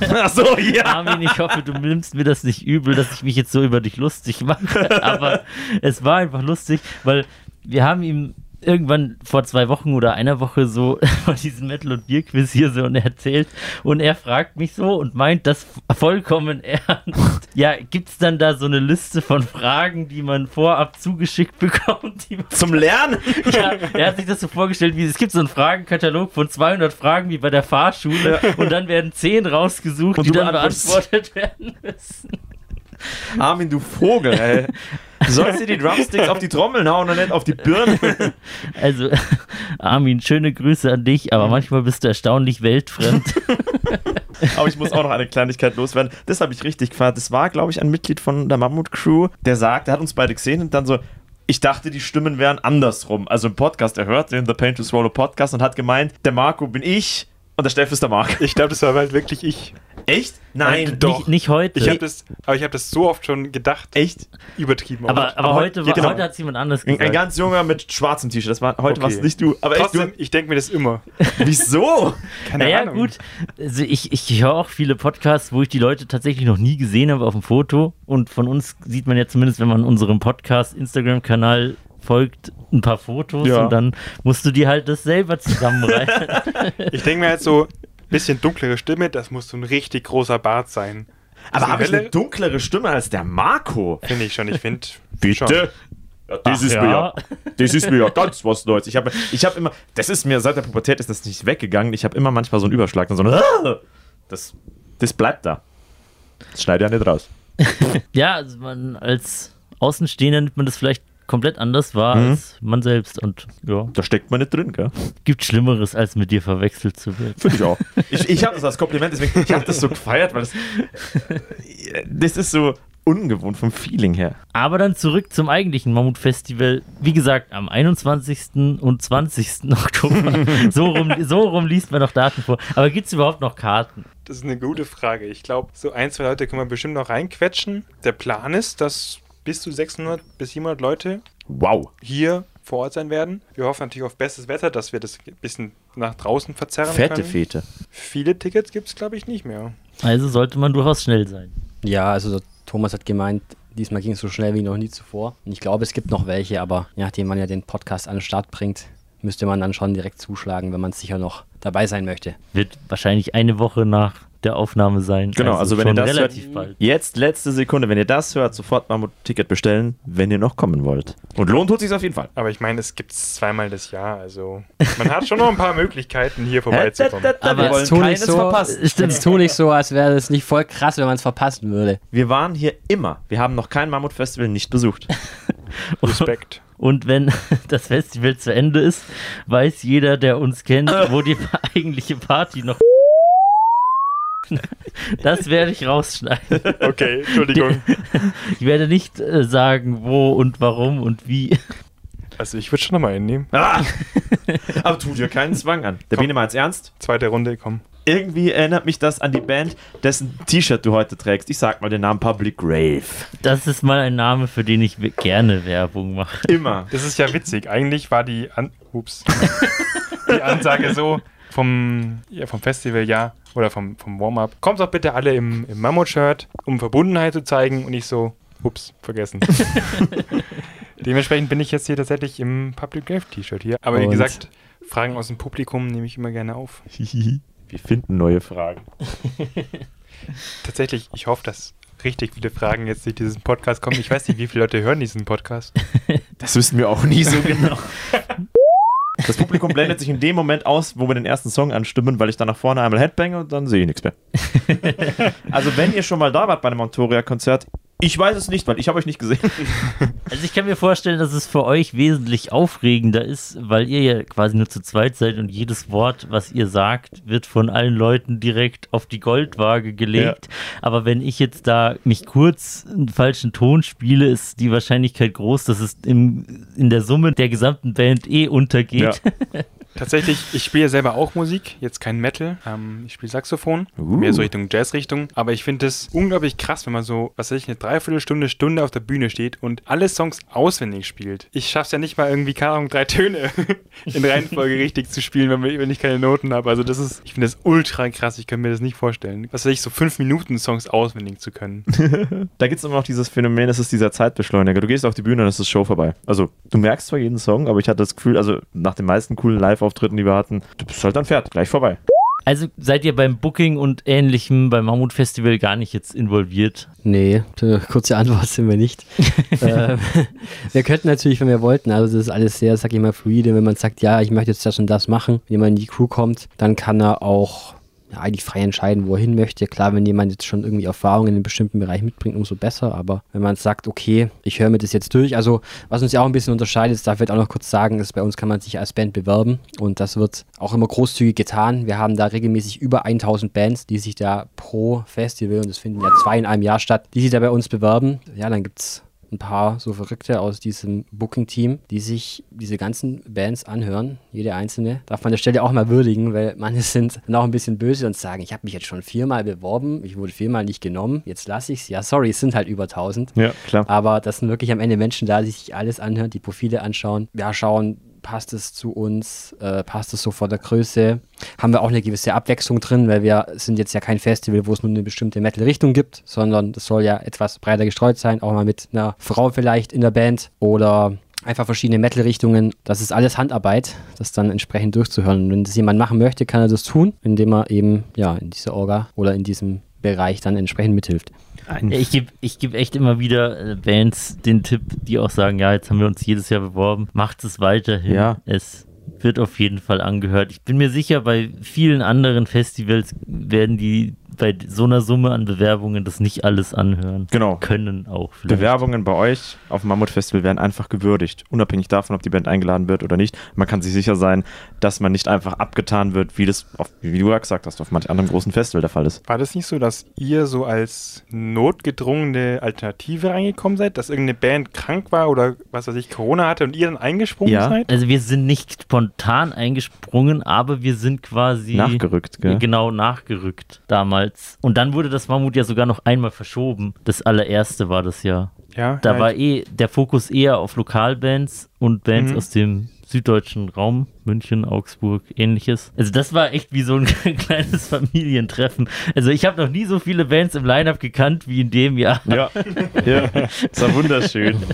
Achso, [laughs] ja. Armin, ich hoffe, du nimmst mir das nicht übel, dass ich mich jetzt so über dich lustig mache. [laughs] Aber es war einfach lustig, weil wir haben ihm irgendwann vor zwei Wochen oder einer Woche so [laughs] von diesem Metal- und Bier-Quiz hier so und er erzählt und er fragt mich so und meint das vollkommen [laughs] ernst. Ja, gibt es dann da so eine Liste von Fragen, die man vorab zugeschickt [laughs] bekommt? Zum Lernen? ja, er hat sich das so vorgestellt, wie es gibt so einen Fragenkatalog von 200 Fragen wie bei der Fahrschule und dann werden 10 rausgesucht, Und die dann beantwortet werden müssen. Armin, du Vogel, ey. Du sollst dir die Drumsticks auf die Trommeln hauen und nicht auf die Birne. [laughs] Also, [laughs] Armin, schöne Grüße an dich, aber manchmal bist du erstaunlich weltfremd. [laughs] Aber ich muss auch noch eine Kleinigkeit loswerden. Das habe ich richtig gefeiert. Das war, glaube ich, ein Mitglied von der Mammut-Crew, der sagt, der hat uns beide gesehen und dann so, ich dachte, die Stimmen wären andersrum. Also im Podcast, er hört den The Pain to Swallow Podcast und hat gemeint, der Marco bin ich und der Steff ist der Marc. Ich glaube, das war halt wirklich ich. Echt? Nein, Nein, doch. Nicht, nicht heute. Ich habe das, aber ich habe das so oft schon gedacht, Echt? übertrieben. aber, aber aber heute, war, genau. heute hat es jemand anders gesagt. ein ganz junger mit schwarzem T-Shirt. Das war heute Okay. warst nicht du. Aber Trotzdem, echt, ich denke mir das immer. du, [laughs] wieso? Keine naja, Ahnung. gut. Also ich, ich höre auch viele Podcasts, wo ich die Leute tatsächlich noch nie gesehen habe auf dem Foto. Und von uns sieht man ja zumindest, wenn man unserem Podcast-Instagram-Kanal folgt, ein paar Fotos Ja. und dann musst du dir halt das selber zusammenreißen. [laughs] [laughs] Ich denke mir halt so, bisschen dunklere Stimme, das muss so ein richtig großer Bart sein. Aber habe ich eine dunklere Stimme als der Marco? Finde ich schon, ich finde. [laughs] Bitte? Ja, das, Ach ist ja. Mir ja, das ist mir ja ganz was Neues. Ich habe ich hab immer, das ist mir seit der Pubertät ist das nicht weggegangen. Ich habe immer manchmal so einen Überschlag und so ein das, das bleibt da. Das schneidet ja nicht raus. ja, also man als Außenstehender nimmt man das vielleicht komplett anders wahr Mhm. als man selbst. Und ja, Da steckt man nicht drin, gell? gibt Schlimmeres, als mit dir verwechselt zu werden. Finde ich auch. Ich, ich habe das als Kompliment, deswegen, ich habe das so gefeiert, weil das, das ist so ungewohnt vom Feeling her. Aber dann zurück zum eigentlichen Mammut-Festival. Wie gesagt, am 21. und 20. [laughs] Oktober. so, rum, so rum liest man noch Daten vor. Aber gibt es überhaupt noch Karten? Das ist eine gute Frage. Ich glaube, so ein, zwei Leute können wir bestimmt noch reinquetschen. Der Plan ist, dass bis zu 600 bis 700 Leute Wow. hier vor Ort sein werden. Wir hoffen natürlich auf bestes Wetter, dass wir das ein bisschen nach draußen verzerren Fette können. Fete. Viele Tickets gibt es, glaube ich, nicht mehr. Also sollte man durchaus schnell sein. Ja, also der Thomas hat gemeint, diesmal ging es so schnell wie noch nie zuvor. Und ich glaube, es gibt noch welche, aber nachdem man ja den Podcast an den Start bringt, müsste man dann schon direkt zuschlagen, wenn man sicher noch dabei sein möchte. Wird wahrscheinlich eine Woche nach der Aufnahme sein. Genau, also, wenn ihr das relativ hört, bald. jetzt letzte Sekunde, wenn ihr das hört, sofort mal ein Ticket bestellen, wenn ihr noch kommen wollt. Und lohnt tut sich auf jeden Fall. Aber ich meine, es gibt es zweimal das Jahr, also man hat schon noch ein paar Möglichkeiten, hier vorbeizukommen. Aber wir wollen nicht keines so, verpassen. Stimmt, tu nicht so, als wäre das nicht voll krass, wenn man es verpassen würde. Wir waren hier immer. Wir haben noch kein Mammutfestival nicht besucht. Respekt. Und wenn [laughs] das Festival zu Ende ist, weiß jeder, der uns kennt, wo die [laughs] eigentliche Party noch. [laughs] Das werde ich rausschneiden. Okay, Entschuldigung. Ich werde nicht äh, sagen, wo und warum und wie. Also ich würde schon nochmal einnehmen. Ah! Aber tu dir keinen Zwang an. Der Komm. Bene meint's ernst. Zweite Runde, komm. Irgendwie erinnert mich das an die Band, dessen T-Shirt du heute trägst. Ich sag mal den Namen Public Grave. Das ist mal ein Name, für den ich gerne Werbung mache. Immer. Das ist ja witzig. Eigentlich war die, An Ups. die Ansage so vom, ja, vom Festival, ja, oder vom, vom Warm-up. Kommt doch bitte alle im, im Mammut-Shirt, um Verbundenheit zu zeigen. Und ich so, ups, vergessen. [laughs] Dementsprechend bin ich jetzt hier tatsächlich im Public Grave T-Shirt hier. Aber wie Und? gesagt, Fragen aus dem Publikum nehme ich immer gerne auf. [laughs] Wir finden neue Fragen. [laughs] Tatsächlich, ich hoffe, dass richtig viele Fragen jetzt durch diesen Podcast kommen. Ich weiß nicht, wie viele Leute hören diesen Podcast. [laughs] Das wissen wir auch nie so genau. Das Publikum blendet sich in dem Moment aus, wo wir den ersten Song anstimmen, weil ich dann nach vorne einmal Headbange und dann sehe ich nichts mehr. [laughs] also wenn ihr schon mal da wart bei einem Montoria-Konzert, ich weiß es nicht, weil ich habe euch nicht gesehen. [laughs] Also ich kann mir vorstellen, dass es für euch wesentlich aufregender ist, weil ihr ja quasi nur zu zweit seid und jedes Wort, was ihr sagt, wird von allen Leuten direkt auf die Goldwaage gelegt. Aber wenn ich jetzt da mich kurz einen falschen Ton spiele, ist die Wahrscheinlichkeit groß, dass es im, in der Summe der gesamten Band eh untergeht. [laughs] Tatsächlich, ich spiele selber auch Musik, jetzt kein Metal. Ähm, ich spiele Saxophon, Uh. mehr so Richtung Jazz-Richtung. Aber ich finde es unglaublich krass, wenn man so, was weiß ich, eine Dreiviertelstunde, Stunde auf der Bühne steht und alle Songs auswendig spielt. Ich schaff's ja nicht mal irgendwie, keine Ahnung, drei Töne [laughs] in Reihenfolge richtig zu spielen, wenn, wir- wenn ich keine Noten habe. Also das ist, ich finde das ultra krass. Ich kann mir das nicht vorstellen. Was weiß ich, so fünf Minuten Songs auswendig zu können. [laughs] Da gibt es immer noch dieses Phänomen, das ist dieser Zeitbeschleuniger. Du gehst auf die Bühne und es ist Show vorbei. Also, du merkst zwar jeden Song, aber ich hatte das Gefühl, also nach den meisten coolen Live-Auftritten, die wir hatten, du bist halt dann fertig, gleich vorbei. Also seid ihr beim Booking und ähnlichem beim Mammut Festival gar nicht jetzt involviert? Nee, äh, kurze Antwort sind wir nicht. [laughs] ähm, wir könnten natürlich, wenn wir wollten, also das ist alles sehr, sag ich mal, fluide. Wenn man sagt, ja, ich möchte jetzt das und das machen, wenn jemand in die Crew kommt, dann kann er auch ja, eigentlich frei entscheiden, wo er hin möchte. Klar, wenn jemand jetzt schon irgendwie Erfahrung in einem bestimmten Bereich mitbringt, umso besser. Aber wenn man sagt, okay, ich höre mir das jetzt durch, also was uns ja auch ein bisschen unterscheidet, das darf ich auch noch kurz sagen, ist, bei uns kann man sich als Band bewerben und das wird auch immer großzügig getan. Wir haben da regelmäßig über 1000 Bands, die sich da pro Festival, und es finden ja zwei in einem Jahr statt, die sich da bei uns bewerben. Ja, dann gibt es ein paar so Verrückte aus diesem Booking-Team, die sich diese ganzen Bands anhören, jede einzelne. Darf man an der Stelle auch mal würdigen, weil manche sind dann auch ein bisschen böse und sagen, ich habe mich jetzt schon viermal beworben, ich wurde viermal nicht genommen, jetzt lasse ich es. Ja, sorry, es sind halt über 1000. Ja, klar. Aber das sind wirklich am Ende Menschen da, die sich alles anhören, die Profile anschauen. Ja, schauen, passt es zu uns, äh, passt es so vor der Größe. Haben wir auch eine gewisse Abwechslung drin, weil wir sind jetzt ja kein Festival, wo es nur eine bestimmte Metal-Richtung gibt, sondern das soll ja etwas breiter gestreut sein, auch mal mit einer Frau vielleicht in der Band oder einfach verschiedene Metal-Richtungen. Das ist alles Handarbeit, das dann entsprechend durchzuhören. Und wenn das jemand machen möchte, kann er das tun, indem er eben ja in dieser Orga oder in diesem Bereich dann entsprechend mithilft. Ich gebe ich geb echt immer wieder äh, Bands den Tipp, die auch sagen, ja, jetzt haben wir uns jedes Jahr beworben, macht es weiterhin. Ja. Es wird auf jeden Fall angehört. Ich bin mir sicher, bei vielen anderen Festivals werden die bei so einer Summe an Bewerbungen das nicht alles anhören. Genau. Können auch vielleicht. Bewerbungen bei euch auf dem Mammut-Festival werden einfach gewürdigt, unabhängig davon, ob die Band eingeladen wird oder nicht. Man kann sich sicher sein, dass man nicht einfach abgetan wird, wie das, auf, wie du ja gesagt hast, auf manch anderem großen Festival der Fall ist. War das nicht so, dass ihr so als notgedrungene Alternative reingekommen seid? Dass irgendeine Band krank war oder was weiß ich, Corona hatte und ihr dann eingesprungen Ja. seid? Also wir sind nicht spontan eingesprungen, aber wir sind quasi Nachgerückt, gell? Genau, nachgerückt damals. Und dann wurde das Mammut ja sogar noch einmal verschoben. Das allererste war das ja. Ja. Da ja, war eh der Fokus eher auf Lokalbands und Bands Mhm. aus dem süddeutschen Raum, München, Augsburg, ähnliches. Also das war echt wie so ein [laughs] kleines Familientreffen. Also ich habe noch nie so viele Bands im Line-Up gekannt wie in dem Jahr. Ja, [laughs] ja. das war wunderschön. [laughs]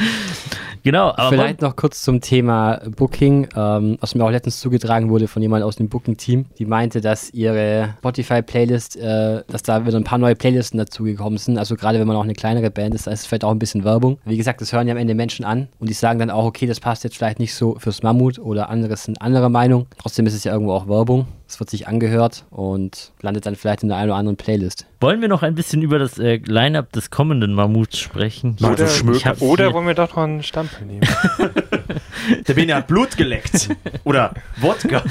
[laughs] Genau, aber Vielleicht noch kurz zum Thema Booking, ähm, was mir auch letztens zugetragen wurde von jemand aus dem Booking-Team. Die meinte, dass ihre Spotify-Playlist, äh, dass da wieder ein paar neue Playlisten dazugekommen sind. Also gerade wenn man auch eine kleinere Band ist, da ist es vielleicht auch ein bisschen Werbung. Wie gesagt, das hören ja am Ende Menschen an und die sagen dann auch, okay, das passt jetzt vielleicht nicht so fürs Mammut oder andere sind anderer Meinung. Trotzdem ist es ja irgendwo auch Werbung. Es wird sich angehört und landet dann vielleicht in der einen oder anderen Playlist. wollen wir noch ein bisschen über das äh, Line-Up des kommenden Mammuts sprechen? Oder, oder hier- wollen wir doch noch einen Stempel nehmen? [laughs] Der Bene hat Blut geleckt. Oder Wodka.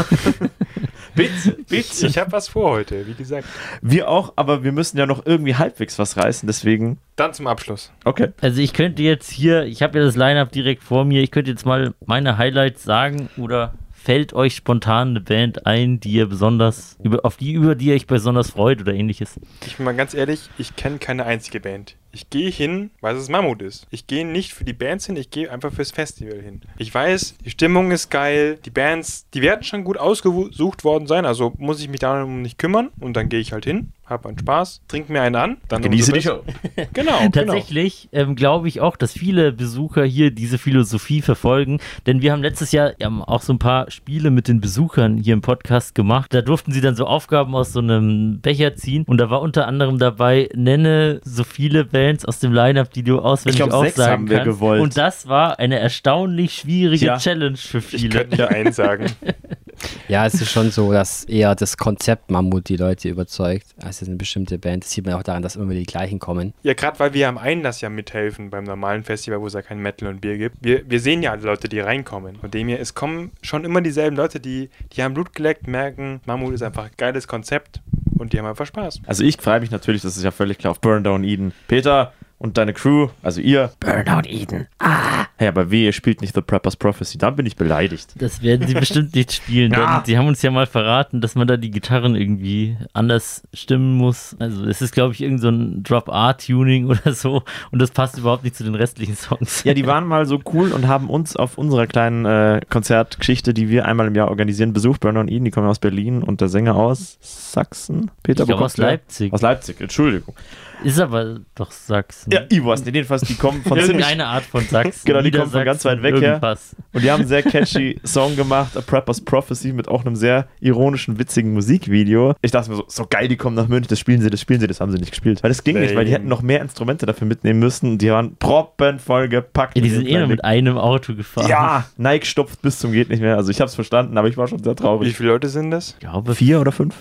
[laughs] bitte, bitte. ich habe was vor heute, wie gesagt. Wir auch, aber wir müssen ja noch irgendwie halbwegs was reißen, deswegen. Dann zum Abschluss. Okay. Also ich könnte jetzt hier, ich habe ja das Line-Up direkt vor mir, ich könnte jetzt mal meine Highlights sagen oder fällt euch spontan eine Band ein, die ihr besonders, über, auf die, über die ihr euch besonders freut oder ähnliches? Ich bin mal ganz ehrlich, ich kenne keine einzige Band. Ich gehe hin, weil es Mammut ist. Ich gehe nicht für die Bands hin, ich gehe einfach fürs Festival hin. Ich weiß, die Stimmung ist geil, die Bands, die werden schon gut ausgesucht worden sein, also muss ich mich darum nicht kümmern und dann gehe ich halt hin, habe meinen Spaß, trinke mir einen an, dann Genieße die besser. Show. [laughs] Genau, genau. Tatsächlich ähm, glaube ich auch, dass viele Besucher hier diese Philosophie verfolgen, denn wir haben letztes Jahr ja, auch so ein paar Spiele mit den Besuchern hier im Podcast gemacht. Da durften sie dann so Aufgaben aus so einem Becher ziehen und da war unter anderem dabei, nenne so viele Bands aus dem Line-Up, die du auswendig Ich glaub, sechs aufsagen haben wir kannst. gewollt. Und das war eine erstaunlich schwierige Ja. Challenge für Ich viele. könnte nicht einen sagen. [laughs] Ja, es ist schon so, dass eher das Konzept Mammut die Leute überzeugt, als jetzt eine bestimmte Band. Das sieht man auch daran, dass immer wieder die gleichen kommen. Ja, gerade weil wir am Einlass ja mithelfen beim normalen Festival, wo es ja kein Metal und Bier gibt. Wir, wir sehen ja alle Leute, die reinkommen. Von dem her, es kommen schon immer dieselben Leute, die, die haben Blut geleckt, merken, Mammut ist einfach ein geiles Konzept und die haben einfach Spaß. Also ich freue mich natürlich, das ist ja völlig klar, auf Burn Down Eden. Peter, und deine Crew, also ihr, Burnout Eden. hey, aber weh, ihr spielt nicht The Prepper's Prophecy, dann bin ich beleidigt. Das werden sie bestimmt nicht spielen. [laughs] Ja. Denn sie haben uns ja mal verraten, dass man da die Gitarren irgendwie anders stimmen muss. Also es ist, glaube ich, irgend so ein Drop-R-Tuning oder [laughs] so. Und das passt überhaupt nicht zu den restlichen Songs. Ja, die waren mal so cool und haben uns auf unserer kleinen äh, Konzertgeschichte, die wir einmal im Jahr organisieren, besucht. Burner und Eden, die kommen aus Berlin und der Sänger aus Sachsen. Peter Ich aus? Leipzig. Aus Leipzig, Entschuldigung. Ist aber doch Sachsen. Ja, ich weiß nicht, jedenfalls, die kommen von ziemlich Irgendeine Art von Sachsen. Genau, die kommen von ganz weit weg her. Irgendwas. Und die haben einen sehr catchy Song gemacht, A Prepper's Prophecy, mit auch einem sehr ironischen, witzigen Musikvideo. Ich dachte mir so, so geil, die kommen nach München, das spielen sie, das spielen sie, das haben sie nicht gespielt. Weil das ging nicht, weil die hätten noch mehr Instrumente dafür mitnehmen müssen und die waren proppenvoll gepackt. Ja, die mit sind eh nur mit einem Auto gefahren. Ja, Nike stopft bis zum geht nicht mehr. Also ich hab's verstanden, aber ich war schon sehr Wie traurig. viele Leute sind das? Ich glaube Vier oder fünf?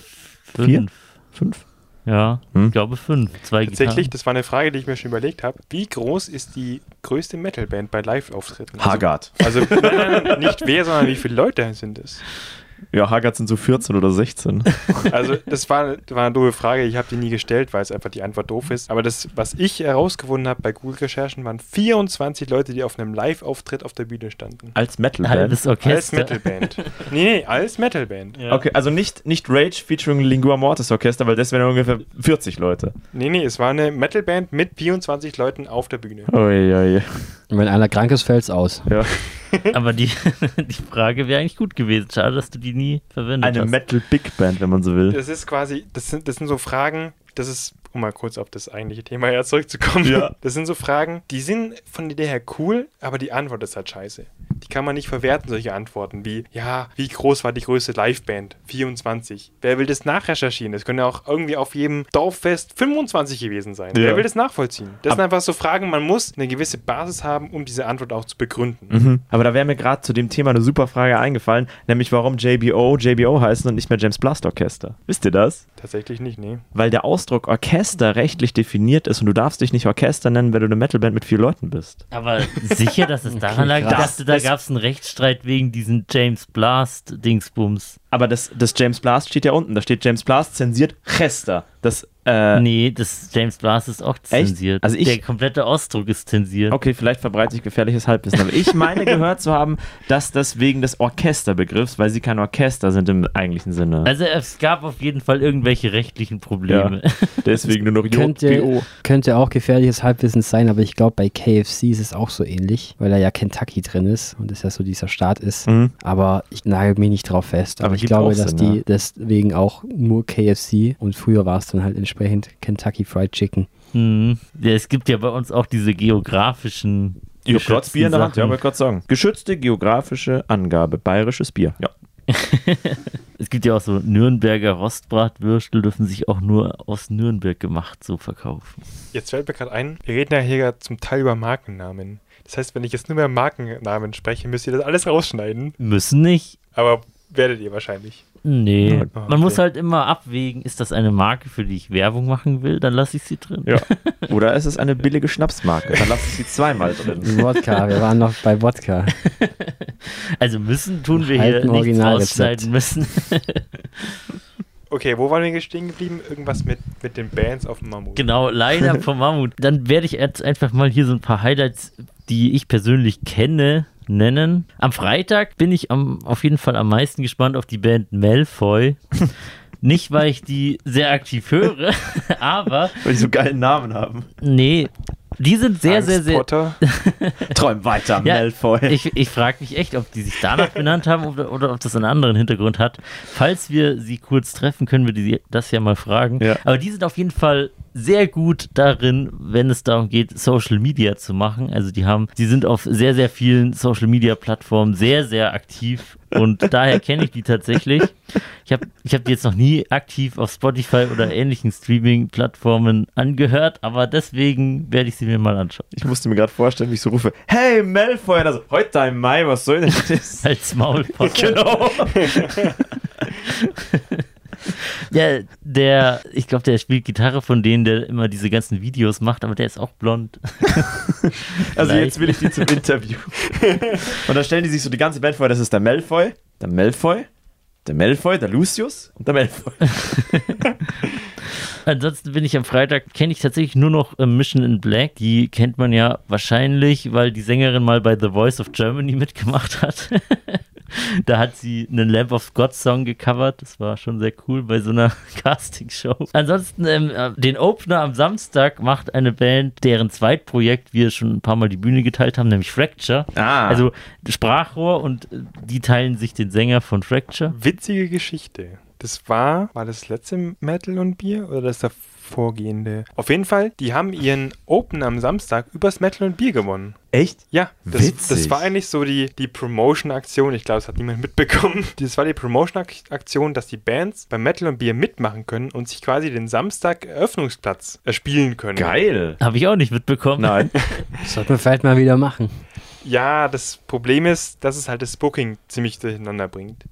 fünf. Vier? Fünf? Ja, Hm. ich glaube fünf. Zwei Tatsächlich, Gitarren. das war eine Frage, die ich mir schon überlegt habe. Wie groß ist die größte Metalband bei Live-Auftritten? Also, Haggard. also nein, nein, nein, nicht wer, sondern wie viele Leute sind es? Ja, Haggard sind so 14 oder 16. [laughs] Also das war, das war eine doofe Frage, ich habe die nie gestellt, weil es einfach die Antwort doof ist. Aber das, was ich herausgefunden habe bei Google-Recherchen, waren 24 Leute, die auf einem Live-Auftritt auf der Bühne standen. Als Metalband. Halbes Als Orchester. Metalband. nee, nee, als Metalband. Ja. Okay, also nicht, nicht Rage featuring Lingua Mortis Orchester, weil das wären ungefähr 40 Leute. Nee, nee, es war eine Metalband mit 24 Leuten auf der Bühne. Uiuiui. Und wenn einer krank ist, fällt's aus. Ja. Aber die, [laughs] die Frage wäre eigentlich gut gewesen. Schade, dass du die nie verwendet Eine hast. Metal Big Band, wenn man so will. Das ist quasi, das sind, das sind so Fragen, das ist, um mal kurz auf das eigentliche Thema ja zurückzukommen. Ja. Das sind so Fragen, die sind von der Idee her cool, aber die Antwort ist halt scheiße. Die kann man nicht verwerten, solche Antworten wie, ja, wie groß war die größte Liveband? 24. Wer will das nachrecherchieren? Das können ja auch irgendwie auf jedem Dorffest 25 gewesen sein. Ja. Wer will das nachvollziehen? Das sind einfach so Fragen, man muss eine gewisse Basis haben, um diese Antwort auch zu begründen. Mhm. Aber da wäre mir gerade zu dem Thema eine super Frage eingefallen, nämlich warum JBO JBO heißen und nicht mehr James Blast Orchester. Wisst ihr das? Tatsächlich nicht, nee. Weil der Ausdruck Orchester rechtlich definiert ist und du darfst dich nicht Orchester nennen, wenn du eine Metalband mit vier Leuten bist. Aber sicher, dass es [laughs] daran lag. Krass. dachte, da Das- gab es einen Rechtsstreit wegen diesen James Blast-Dingsbums. Aber das, das James Blast steht ja unten. Da steht James Blast zensiert Chester. Das, äh, nee, das James Blast ist auch zensiert. Also ich- Der komplette Ausdruck ist zensiert. Okay, vielleicht verbreitet sich gefährliches Halbwissen. Aber ich meine [laughs] gehört zu haben, dass das wegen des Orchesterbegriffs, weil sie kein Orchester sind im eigentlichen Sinne. Also es gab auf jeden Fall irgendwelche rechtlichen Probleme. Deswegen nur noch JBO. Könnte, könnte auch gefährliches Halbwissen sein, aber ich glaube, bei KFC ist es auch so ähnlich, weil da ja Kentucky drin ist und es ja so dieser Staat ist. Mhm. Aber ich nagel mich nicht drauf fest. Aber Aber ich glaube, auch dass Sinn, die ja. deswegen auch nur KFC und früher war es dann halt entsprechend Kentucky Fried Chicken. Mhm. ja, es gibt ja bei uns auch diese geografischen Ich hab Bier in der Hand, ja, wollte gerade sagen. Geschützte geografische Angabe, bayerisches Bier. Ja. [laughs] Es gibt ja auch so Nürnberger Rostbratwürstel, dürfen sich auch nur aus Nürnberg gemacht so verkaufen. Jetzt fällt mir gerade ein, wir reden ja hier zum Teil über Markennamen. Das heißt, wenn ich jetzt nur mehr Markennamen spreche, müsst ihr das alles rausschneiden. Müssen nicht. Aber werdet ihr wahrscheinlich. Nee. Ja, Man okay. muss halt immer abwägen, ist das eine Marke, für die ich Werbung machen will, dann lasse ich sie drin. ja. [laughs] Oder ist es eine billige Schnapsmarke? Dann lass ich sie zweimal drin. [laughs] Wodka, wir waren noch bei Wodka. [laughs] Also müssen tun wir hier nichts rausschneiden müssen. Okay, wo waren wir stehen geblieben? Irgendwas mit, mit den Bands auf dem Mammut. genau, leider vom Mammut. Dann werde ich jetzt einfach mal hier so ein paar Highlights, die ich persönlich kenne, nennen. Am Freitag bin ich am, auf jeden Fall am meisten gespannt auf die Band Malfoy. [laughs] Nicht, weil ich die sehr aktiv höre, [laughs] aber Weil die so geilen Namen haben. nee, die sind sehr, Angst sehr, sehr. Potter. [laughs] Träum weiter, Ja, Malfoy. Ich, ich frage mich echt, ob die sich danach benannt haben oder, oder ob das einen anderen Hintergrund hat. Falls wir sie kurz treffen, können wir die, das ja mal fragen. Ja. Aber die sind auf jeden Fall sehr gut darin, wenn es darum geht, Social Media zu machen. Also die haben, die sind auf sehr, sehr vielen Social Media Plattformen sehr, sehr aktiv und daher kenne ich die tatsächlich. Ich habe ich hab die jetzt noch nie aktiv auf Spotify oder ähnlichen Streaming-Plattformen angehört, aber deswegen werde ich sie mir mal anschauen. Ich musste mir gerade vorstellen, wie ich so rufe: Hey, Malfoy! Also, heute im Mai, was soll denn das? Als Maulpott. [laughs] genau. [laughs] [laughs] Ja, der, ich glaube, der spielt Gitarre von denen, der immer diese ganzen Videos macht, aber der ist auch blond. [laughs] Also, jetzt will ich die zum Interview. Und dann stellen die sich so die ganze Band vor: das ist der Malfoy, der Malfoy, der Malfoy, der Lucius und der Malfoy. [laughs] Ansonsten bin ich am Freitag, kenne ich tatsächlich nur noch äh, Mission in Black. Die kennt man ja wahrscheinlich, weil die Sängerin mal bei The Voice of Germany mitgemacht hat. [laughs] da hat sie einen Lamp of God Song gecovert. Das war schon sehr cool bei so einer [laughs] Castingshow. Ansonsten, ähm, äh, den Opener am Samstag macht eine Band, deren Zweitprojekt wir schon ein paar Mal die Bühne geteilt haben, nämlich Fracture. Ah. Also Sprachrohr und äh, die teilen sich den Sänger von Fracture. Witzige Geschichte. Das war, war das letzte Metal und Bier oder das davorgehende? Auf jeden Fall, die haben ihren Open am Samstag übers Metal und Bier gewonnen. Echt? Ja, das, Witzig. das war eigentlich so die, die Promotion-Aktion. Ich glaube, das hat niemand [laughs] mitbekommen. Das war die Promotion-Aktion, dass die Bands beim Metal und Bier mitmachen können und sich quasi den Samstag Eröffnungsplatz erspielen können. Geil. Habe ich auch nicht mitbekommen. Nein. [laughs] Das sollten wir vielleicht mal wieder machen. Ja, das Problem ist, dass es halt das Booking ziemlich durcheinander bringt.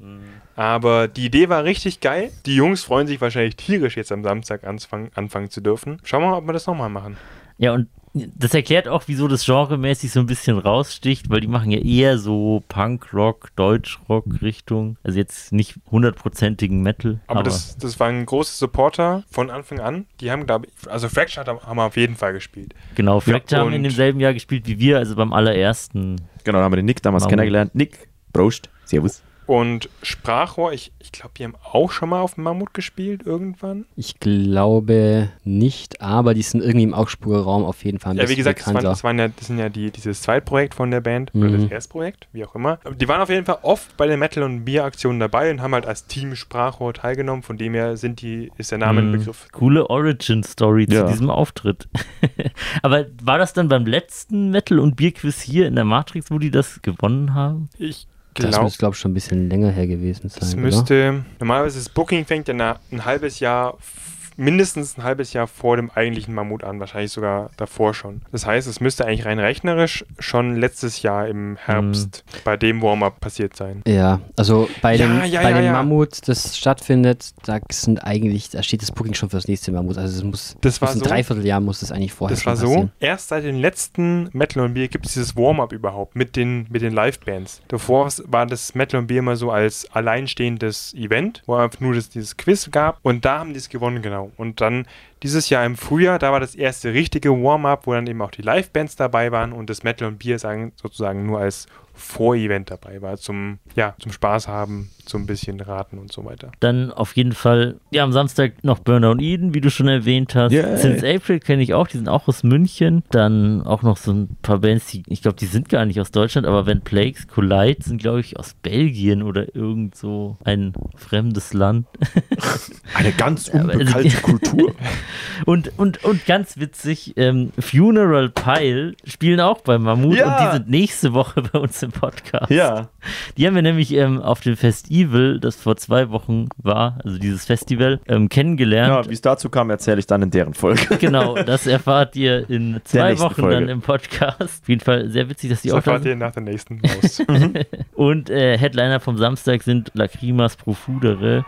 Aber die Idee war richtig geil. Die Jungs freuen sich wahrscheinlich tierisch, jetzt am Samstag anfangen, anfangen zu dürfen. Schauen wir mal, ob wir das nochmal machen. Ja, und das erklärt auch, wieso das genremäßig so ein bisschen raussticht, weil die machen ja eher so Punk-Rock, Deutsch-Rock-Richtung. Also jetzt nicht hundertprozentigen Metal. Aber, das, das war ein großer Supporter von Anfang an. Die haben, glaube ich, also Fracture hat- haben wir auf jeden Fall gespielt. genau, Fracture haben in demselben Jahr gespielt wie wir, also beim allerersten. Genau, da haben wir den Nick damals Mammut. kennengelernt. Nick, Prost. Servus. Und Sprachrohr, ich, ich glaube, die haben auch schon mal auf dem Mammut gespielt irgendwann. Ich glaube nicht, aber die sind irgendwie im Augsburger Raum auf jeden Fall ein Ja, wie gesagt, das, waren, das, waren ja, das sind ja die, dieses Zweitprojekt von der Band oder Mhm. das Erstprojekt, wie auch immer. Die waren auf jeden Fall oft bei den Metal- und Bier-Aktionen dabei und haben halt als Team Sprachrohr teilgenommen. Von dem her sind die, ist der Name ein Mhm. Begriff. Coole Origin-Story Ja. zu diesem Auftritt. [laughs] Aber war das dann beim letzten Metal- und Bierquiz hier in der Matrix, wo die das gewonnen haben? Ich das glaube, muss, glaube ich, schon ein bisschen länger her gewesen sein. es oder? müsste. Normalerweise das Booking fängt ja ein halbes Jahr, f- mindestens ein halbes Jahr vor dem eigentlichen Mammut an, wahrscheinlich sogar davor schon. Das heißt, es müsste eigentlich rein rechnerisch schon letztes Jahr im Herbst Mhm. bei dem Warm-up passiert sein. Ja, also bei Ja, dem, ja, bei ja, dem ja. Mammut, das stattfindet, da sind eigentlich, da steht das Booking schon fürs nächste Mammut. Also es muss, Das war muss ein so. Dreivierteljahr muss es eigentlich vorher Das war so. Erst seit den letzten Metal und Bier gibt es dieses Warm-up überhaupt mit den, mit den Live-Bands. Davor war das Metal und Bier immer so als alleinstehendes Event, wo einfach nur das, dieses Quiz gab und da haben die es gewonnen, genau. Und dann dieses Jahr im Frühjahr, da war das erste richtige Warm-up, wo dann eben auch die Live-Bands dabei waren und das Metal und Bier sagen, sozusagen nur als Vorevent dabei war, zum, ja, zum Spaß haben, zum bisschen raten und so weiter. Dann auf jeden Fall, ja, am Samstag noch Burnout Eden, wie du schon erwähnt hast. Yay. Since April kenne ich auch, die sind auch aus München. Dann auch noch so ein paar Bands, die, ich glaube, die sind gar nicht aus Deutschland, aber When Plagues Collide sind, glaube ich, aus Belgien oder irgend so ein fremdes Land. Eine ganz [laughs] unbekannte Kultur. [laughs] Und, und, und ganz witzig, ähm, Funeral Pile spielen auch bei Mammut Ja. und die sind nächste Woche [laughs] bei uns im Podcast. Ja. Die haben wir nämlich ähm, auf dem Festival, das vor zwei Wochen war, also dieses Festival, ähm, kennengelernt. Ja, wie es dazu kam, erzähle ich dann in deren Folge. [laughs] Genau, das erfahrt ihr in zwei Wochen Folge. dann im Podcast. Auf jeden Fall sehr witzig, dass die Das auch erfahrt ihr nach der nächsten Maus. [laughs] Und äh, Headliner vom Samstag sind Lacrimas Profudere,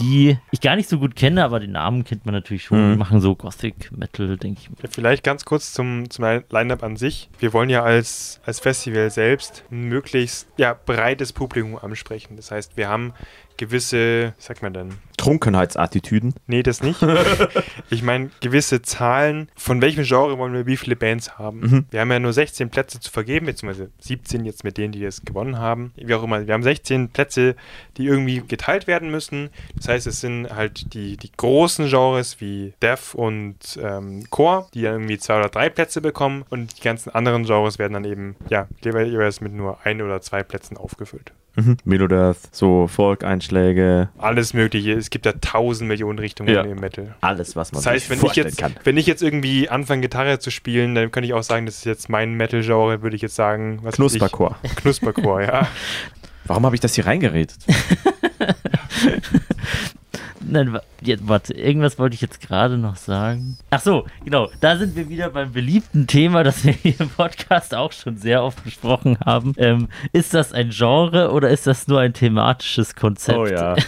die ich gar nicht so gut kenne, aber den Namen kennt man natürlich schon. Mhm. Die machen so Gothic Metal, denke ich. Ja, vielleicht ganz kurz zum, zum Line-Up an sich. Wir wollen ja als, als Festival selbst ein möglichst ja, breites Publikum ansprechen. Das heißt, wir haben gewisse, wie sagt man denn? Trunkenheitsattitüden. Nee, das nicht. [laughs] ich meine, gewisse Zahlen, von welchem Genre wollen wir wie viele Bands haben. Mhm. Wir haben ja nur 16 Plätze zu vergeben, beziehungsweise 17 jetzt mit denen, die das gewonnen haben. Wie auch immer, wir haben 16 Plätze, die irgendwie geteilt werden müssen. Das heißt, es sind halt die, die großen Genres wie Death und ähm, Core, die dann irgendwie zwei oder drei Plätze bekommen und die ganzen anderen Genres werden dann eben, ja, jeweils mit nur ein oder zwei Plätzen aufgefüllt. Mhm. Melodeath, so Folk-Einschläge, Alles Mögliche. Es gibt ja tausend Millionen Richtungen Ja. im Metal. alles, was man Das heißt, sich wenn ich, jetzt, kann. wenn ich jetzt irgendwie anfange, Gitarre zu spielen, dann könnte ich auch sagen, das ist jetzt mein Metal-Genre, würde ich jetzt sagen. Was weiß ich. Knusperchor. Knusperchor, ja. Warum habe ich das hier reingeredet? [laughs] Nein, jetzt, warte, irgendwas wollte ich jetzt gerade noch sagen. Ach so, genau, da sind wir wieder beim beliebten Thema, das wir hier im Podcast auch schon sehr oft besprochen haben. Ähm, ist das ein Genre oder ist das nur ein thematisches Konzept? Oh ja. [laughs]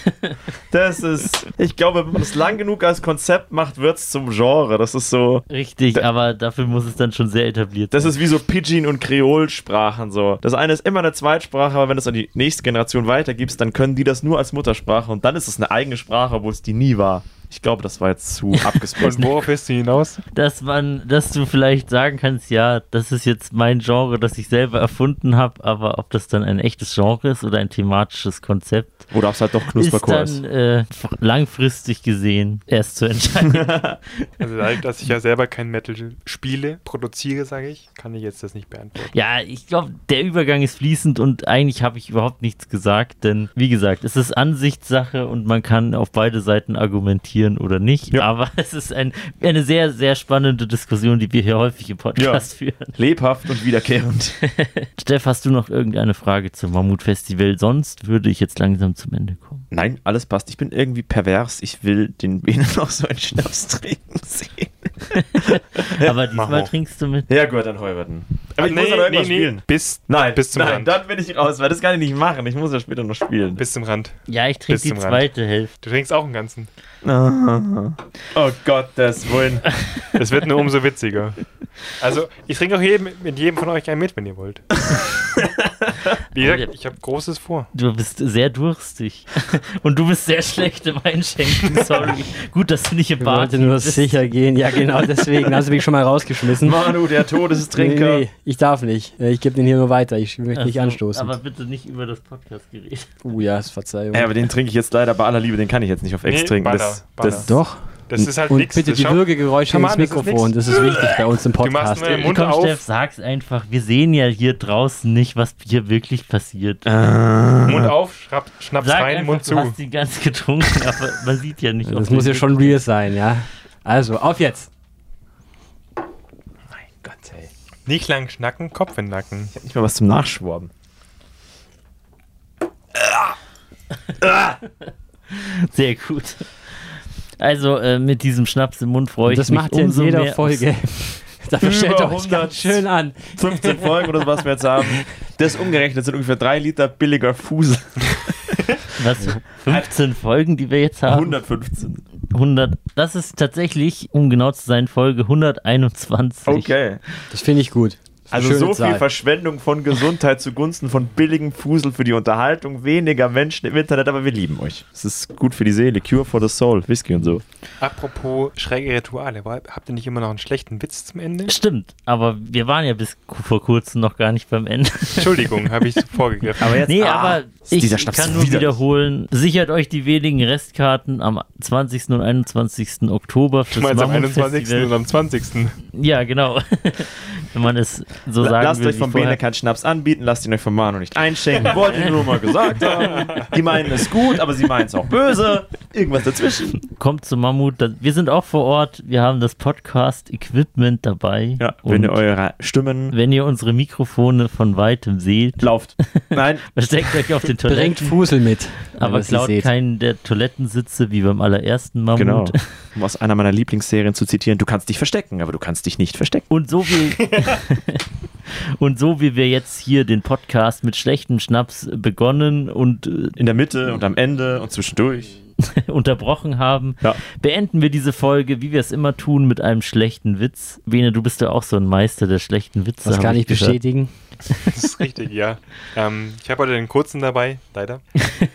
Das ist, ich glaube, wenn man es lang genug als Konzept macht, wird es zum Genre. Das ist so, Richtig, aber dafür muss es dann schon sehr etabliert das ist wie so Pidgin- und Kreolsprachen so. Das eine ist immer eine Zweitsprache, aber wenn du es an die nächste Generation weitergibst, dann können die das nur als Muttersprache und dann ist es eine eigene Sprache, obwohl es die nie war. Ich glaube, das war jetzt zu [laughs] Und abgespaced. worauf willst du hinaus? dass man, dass du vielleicht sagen kannst, ja, das ist jetzt mein Genre, das ich selber erfunden habe, aber ob das dann ein echtes Genre ist oder ein thematisches Konzept, Oder ob es halt doch ist Knuspercore ist. dann äh, langfristig gesehen erst zu entscheiden. [laughs] Also, dadurch, dass ich ja selber kein Metal spiele, produziere, sage ich, kann ich jetzt das nicht beantworten. ja, ich glaube, der Übergang ist fließend und eigentlich habe ich überhaupt nichts gesagt, denn wie gesagt, es ist Ansichtssache und man kann auf beide Seiten argumentieren oder nicht, Ja. aber [laughs] es ist ein, eine sehr, sehr spannende Diskussion, die wir hier häufig im Podcast führen. Lebhaft und wiederkehrend. [laughs] Steff, hast du noch irgendeine Frage zum Mammut-Festival? Sonst würde ich jetzt langsam zum Ende kommen. Nein, alles passt. Ich bin irgendwie pervers. Ich will den Bene [laughs] noch so einen Schnaps trinken sehen. Aber diesmal trinkst du mit. Ja, gut, dann Heuberten. Aber ich nee, muss ja noch nee, irgendwas nee, spielen. Bis, Nein, bis zum nein, Rand. dann bin ich raus, weil das kann ich nicht machen. Ich muss ja später noch spielen. Bis zum Rand. Ja, ich trinke Bis die zum Rand. zweite Hälfte. Du trinkst auch einen ganzen. Oh Gott, das Willen. [laughs] Es wird nur umso witziger. Also, ich trinke auch jedem, mit jedem von euch einen mit, wenn ihr wollt. [laughs] [laughs] Wie gesagt, ich habe Großes vor. Du bist sehr durstig. [laughs] Und du bist sehr schlecht im Einschenken, [laughs] sorry. Gut, dass du nicht im Ich Bad wollte nur bist. sicher gehen. Ja, genau, deswegen hast du mich schon mal rausgeschmissen. Manu, der Todestrinker. Nee, nee, ich darf nicht. Äh, Ich gebe den hier nur weiter. Ich möchte Ach nicht anstoßen. Aber bitte nicht über das Podcast-Gerät. uh, ja, ist Verzeihung. Ja, aber den trinke ich jetzt leider bei aller Liebe, den kann ich jetzt nicht auf Ex Nee, trinken. Baller, Das, Baller. das, Doch. Das ist halt Und nichts. bitte die Würgegeräusche ins an, das ist Mikrofon. Das ist wichtig bei uns im [laughs] Du machst Podcast. nur den Äh, Mund Komm, auf. Steff, sag's einfach. Wir sehen ja hier draußen nicht, was hier wirklich passiert. Mund auf, schnapp, Schnaps Sag rein, einfach, Mund du zu. hast die ganz [laughs] getrunken, aber man sieht ja nicht. Das muss du- ja schon real sein, ja. Also, auf jetzt. mein Gott, ey. Nicht lang schnacken, Kopf in den Nacken. Ich hab nicht mal was zum Nachschwaben. [laughs] Sehr gut. Also äh, mit diesem Schnaps im Mund freue ich Das mich macht ihr in umso jeder mehr. Folge. [laughs] Dafür stellt euch 100. ganz schön an. 15 Folgen oder was wir jetzt haben. Das umgerechnet sind ungefähr 3 Liter billiger Fusel. [laughs] Was? 15 Folgen, die wir jetzt haben? 115. 100. Das ist tatsächlich, um genau zu sein, Folge 121. Okay. Das finde ich gut. Also so viel Zahl. Verschwendung von Gesundheit [laughs] zugunsten von billigem Fusel für die Unterhaltung, weniger Menschen im Internet, aber wir lieben euch. Es ist gut für die Seele, Cure for the Soul, Whisky und so. Apropos schräge Rituale, habt ihr nicht immer noch einen schlechten Witz zum Ende? Stimmt, aber wir waren ja bis vor kurzem noch gar nicht beim Ende. Entschuldigung, habe ich [laughs] vorgegriffen. Aber jetzt, Nee, ah, aber ich kann nur wiederholen, sichert euch die wenigen Restkarten am 20. und 21. Oktober Du fürs meinst am Mammut 21. und am 20. Ja, genau. [laughs] Wenn man es so sagen Lasst euch vorher. Bene keinen Schnaps anbieten, lasst ihn euch vom Manu nicht einschenken. Wollte ich nur mal gesagt haben. Die meinen es gut, aber sie meinen es auch böse. Irgendwas dazwischen. Kommt zum Mammut. Wir sind auch vor Ort. Wir haben das Podcast-Equipment dabei. Ja, wenn ihr eure Stimmen wenn ihr unsere Mikrofone von weitem seht, lauft. [laughs] Nein, versteckt euch auf den Bringt Toiletten. Fusel mit. Aber klaut keinen der Toilettensitze wie beim allerersten Mammut. genau. [laughs] Um aus einer meiner Lieblingsserien zu zitieren, du kannst dich verstecken, aber du kannst dich nicht verstecken. Und so wie [laughs] [laughs] und so wie wir jetzt hier den Podcast mit schlechtem Schnaps begonnen und äh, In der Mitte und am Ende und zwischendurch. [laughs] unterbrochen haben, Ja. beenden wir diese Folge, wie wir es immer tun, mit einem schlechten Witz. Bene, du bist ja auch so ein Meister der schlechten Witze. Das kann ich ich gehört. [laughs] Das ist richtig, ja. Ähm, ich habe heute den kurzen dabei, leider.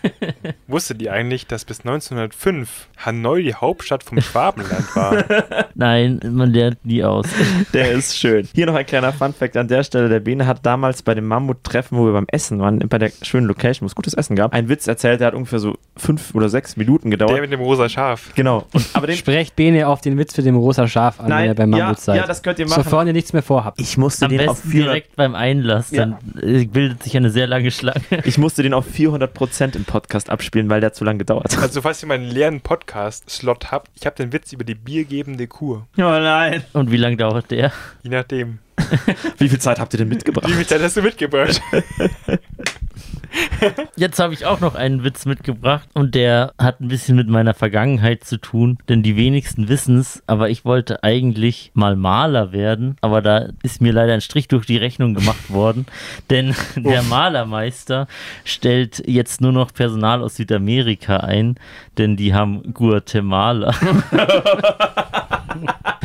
[laughs] Wusstet ihr eigentlich, dass bis 1905 Hanoi die Hauptstadt vom Schwabenland war? [laughs] Nein, man lernt nie aus. Der ist schön. Hier noch ein kleiner Funfact an der Stelle. Der Bene hat damals bei dem Mammut-Treffen, wo wir beim Essen waren, bei der schönen Location, wo es gutes Essen gab, einen Witz erzählt, der hat ungefähr so fünf oder sechs Minuten gedauert. Der mit dem rosa Schaf. genau. Und, aber den, Sprecht Bene auf den Witz für den rosa Schaf an, wenn ihr beim ja, Mammut seid. ja, das könnt ihr machen. Sofern ihr nichts mehr vorhabt. ich musste Am den auf besten 400, direkt beim Einlass, dann äh, bildet sich eine sehr lange Schlange. [laughs] ich musste den auf 400% im Podcast abspielen, weil der zu lange gedauert hat. Also, falls ihr mal einen leeren Podcast-Slot habt, ich habe den Witz über die biergebende Kur. Oh nein. Und wie lange dauert der? Je nachdem. [laughs] Wie viel Zeit habt ihr denn mitgebracht? Wie viel Zeit hast du mitgebracht? [laughs] [laughs] Jetzt habe ich auch noch einen Witz mitgebracht und der hat ein bisschen mit meiner Vergangenheit zu tun, denn die wenigsten wissen es, aber ich wollte eigentlich mal Maler werden, aber da ist mir leider ein Strich durch die Rechnung gemacht worden, [laughs] denn der Malermeister stellt jetzt nur noch Personal aus Südamerika ein, denn die haben Guatemala. [laughs]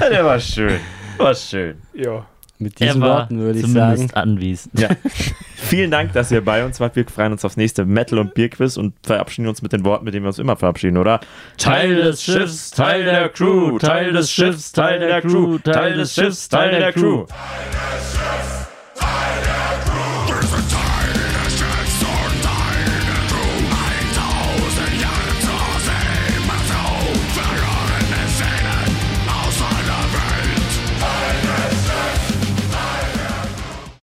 Der war schön. War schön. ja. Mit diesen Worten würde ich sagen. Anwesend. Ja. [laughs] Vielen Dank, dass ihr bei uns wart. Wir freuen uns aufs nächste Metal- und Bierquiz und verabschieden uns mit den Worten, mit denen wir uns immer verabschieden, oder? Teil des Schiffs, Teil der Crew, Teil des Schiffs, Teil der Crew, Teil des Schiffs, Teil der Crew. Teil des Schiffs, Teil der Crew.